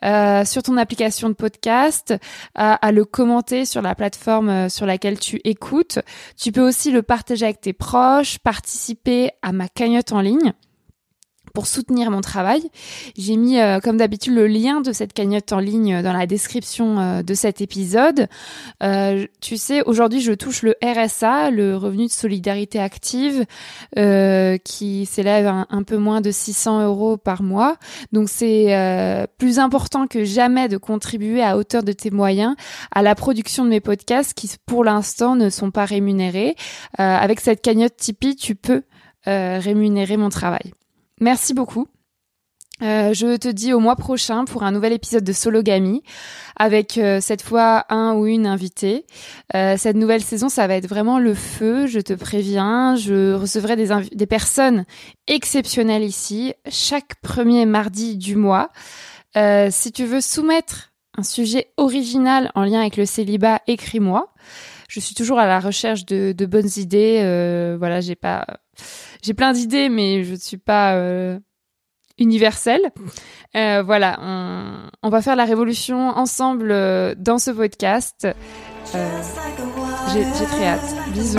euh, sur ton application de podcast, à, à le commenter sur la plateforme euh, sur laquelle tu écoutes. Tu peux aussi le partager avec tes proches, participer à ma cagnotte en ligne pour soutenir mon travail. J'ai mis, euh, comme d'habitude, le lien de cette cagnotte en ligne dans la description euh, de cet épisode. Euh, tu sais, aujourd'hui, je touche le RSA, le revenu de solidarité active, euh, qui s'élève à un, peu moins de 600 euros par mois. Donc, c'est euh, plus important que jamais de contribuer à hauteur de tes moyens à la production de mes podcasts qui, pour l'instant, ne sont pas rémunérés. Euh, avec cette cagnotte Tipeee, tu peux euh, rémunérer mon travail. Merci beaucoup. Euh, je te dis au mois prochain pour un nouvel épisode de Sologamy avec euh, cette fois un ou une invitée. Euh, cette nouvelle saison, ça va être vraiment le feu, je te préviens. Je recevrai des, des personnes exceptionnelles ici chaque premier mardi du mois. Si tu veux soumettre un sujet original en lien avec le célibat, écris-moi. Je suis toujours à la recherche de, de bonnes idées. Voilà, j'ai pas, j'ai plein d'idées, mais je ne suis pas euh, universelle. Euh, voilà, on, on va faire la révolution ensemble euh, dans ce podcast. Euh, j'ai j'ai très hâte. Bisous.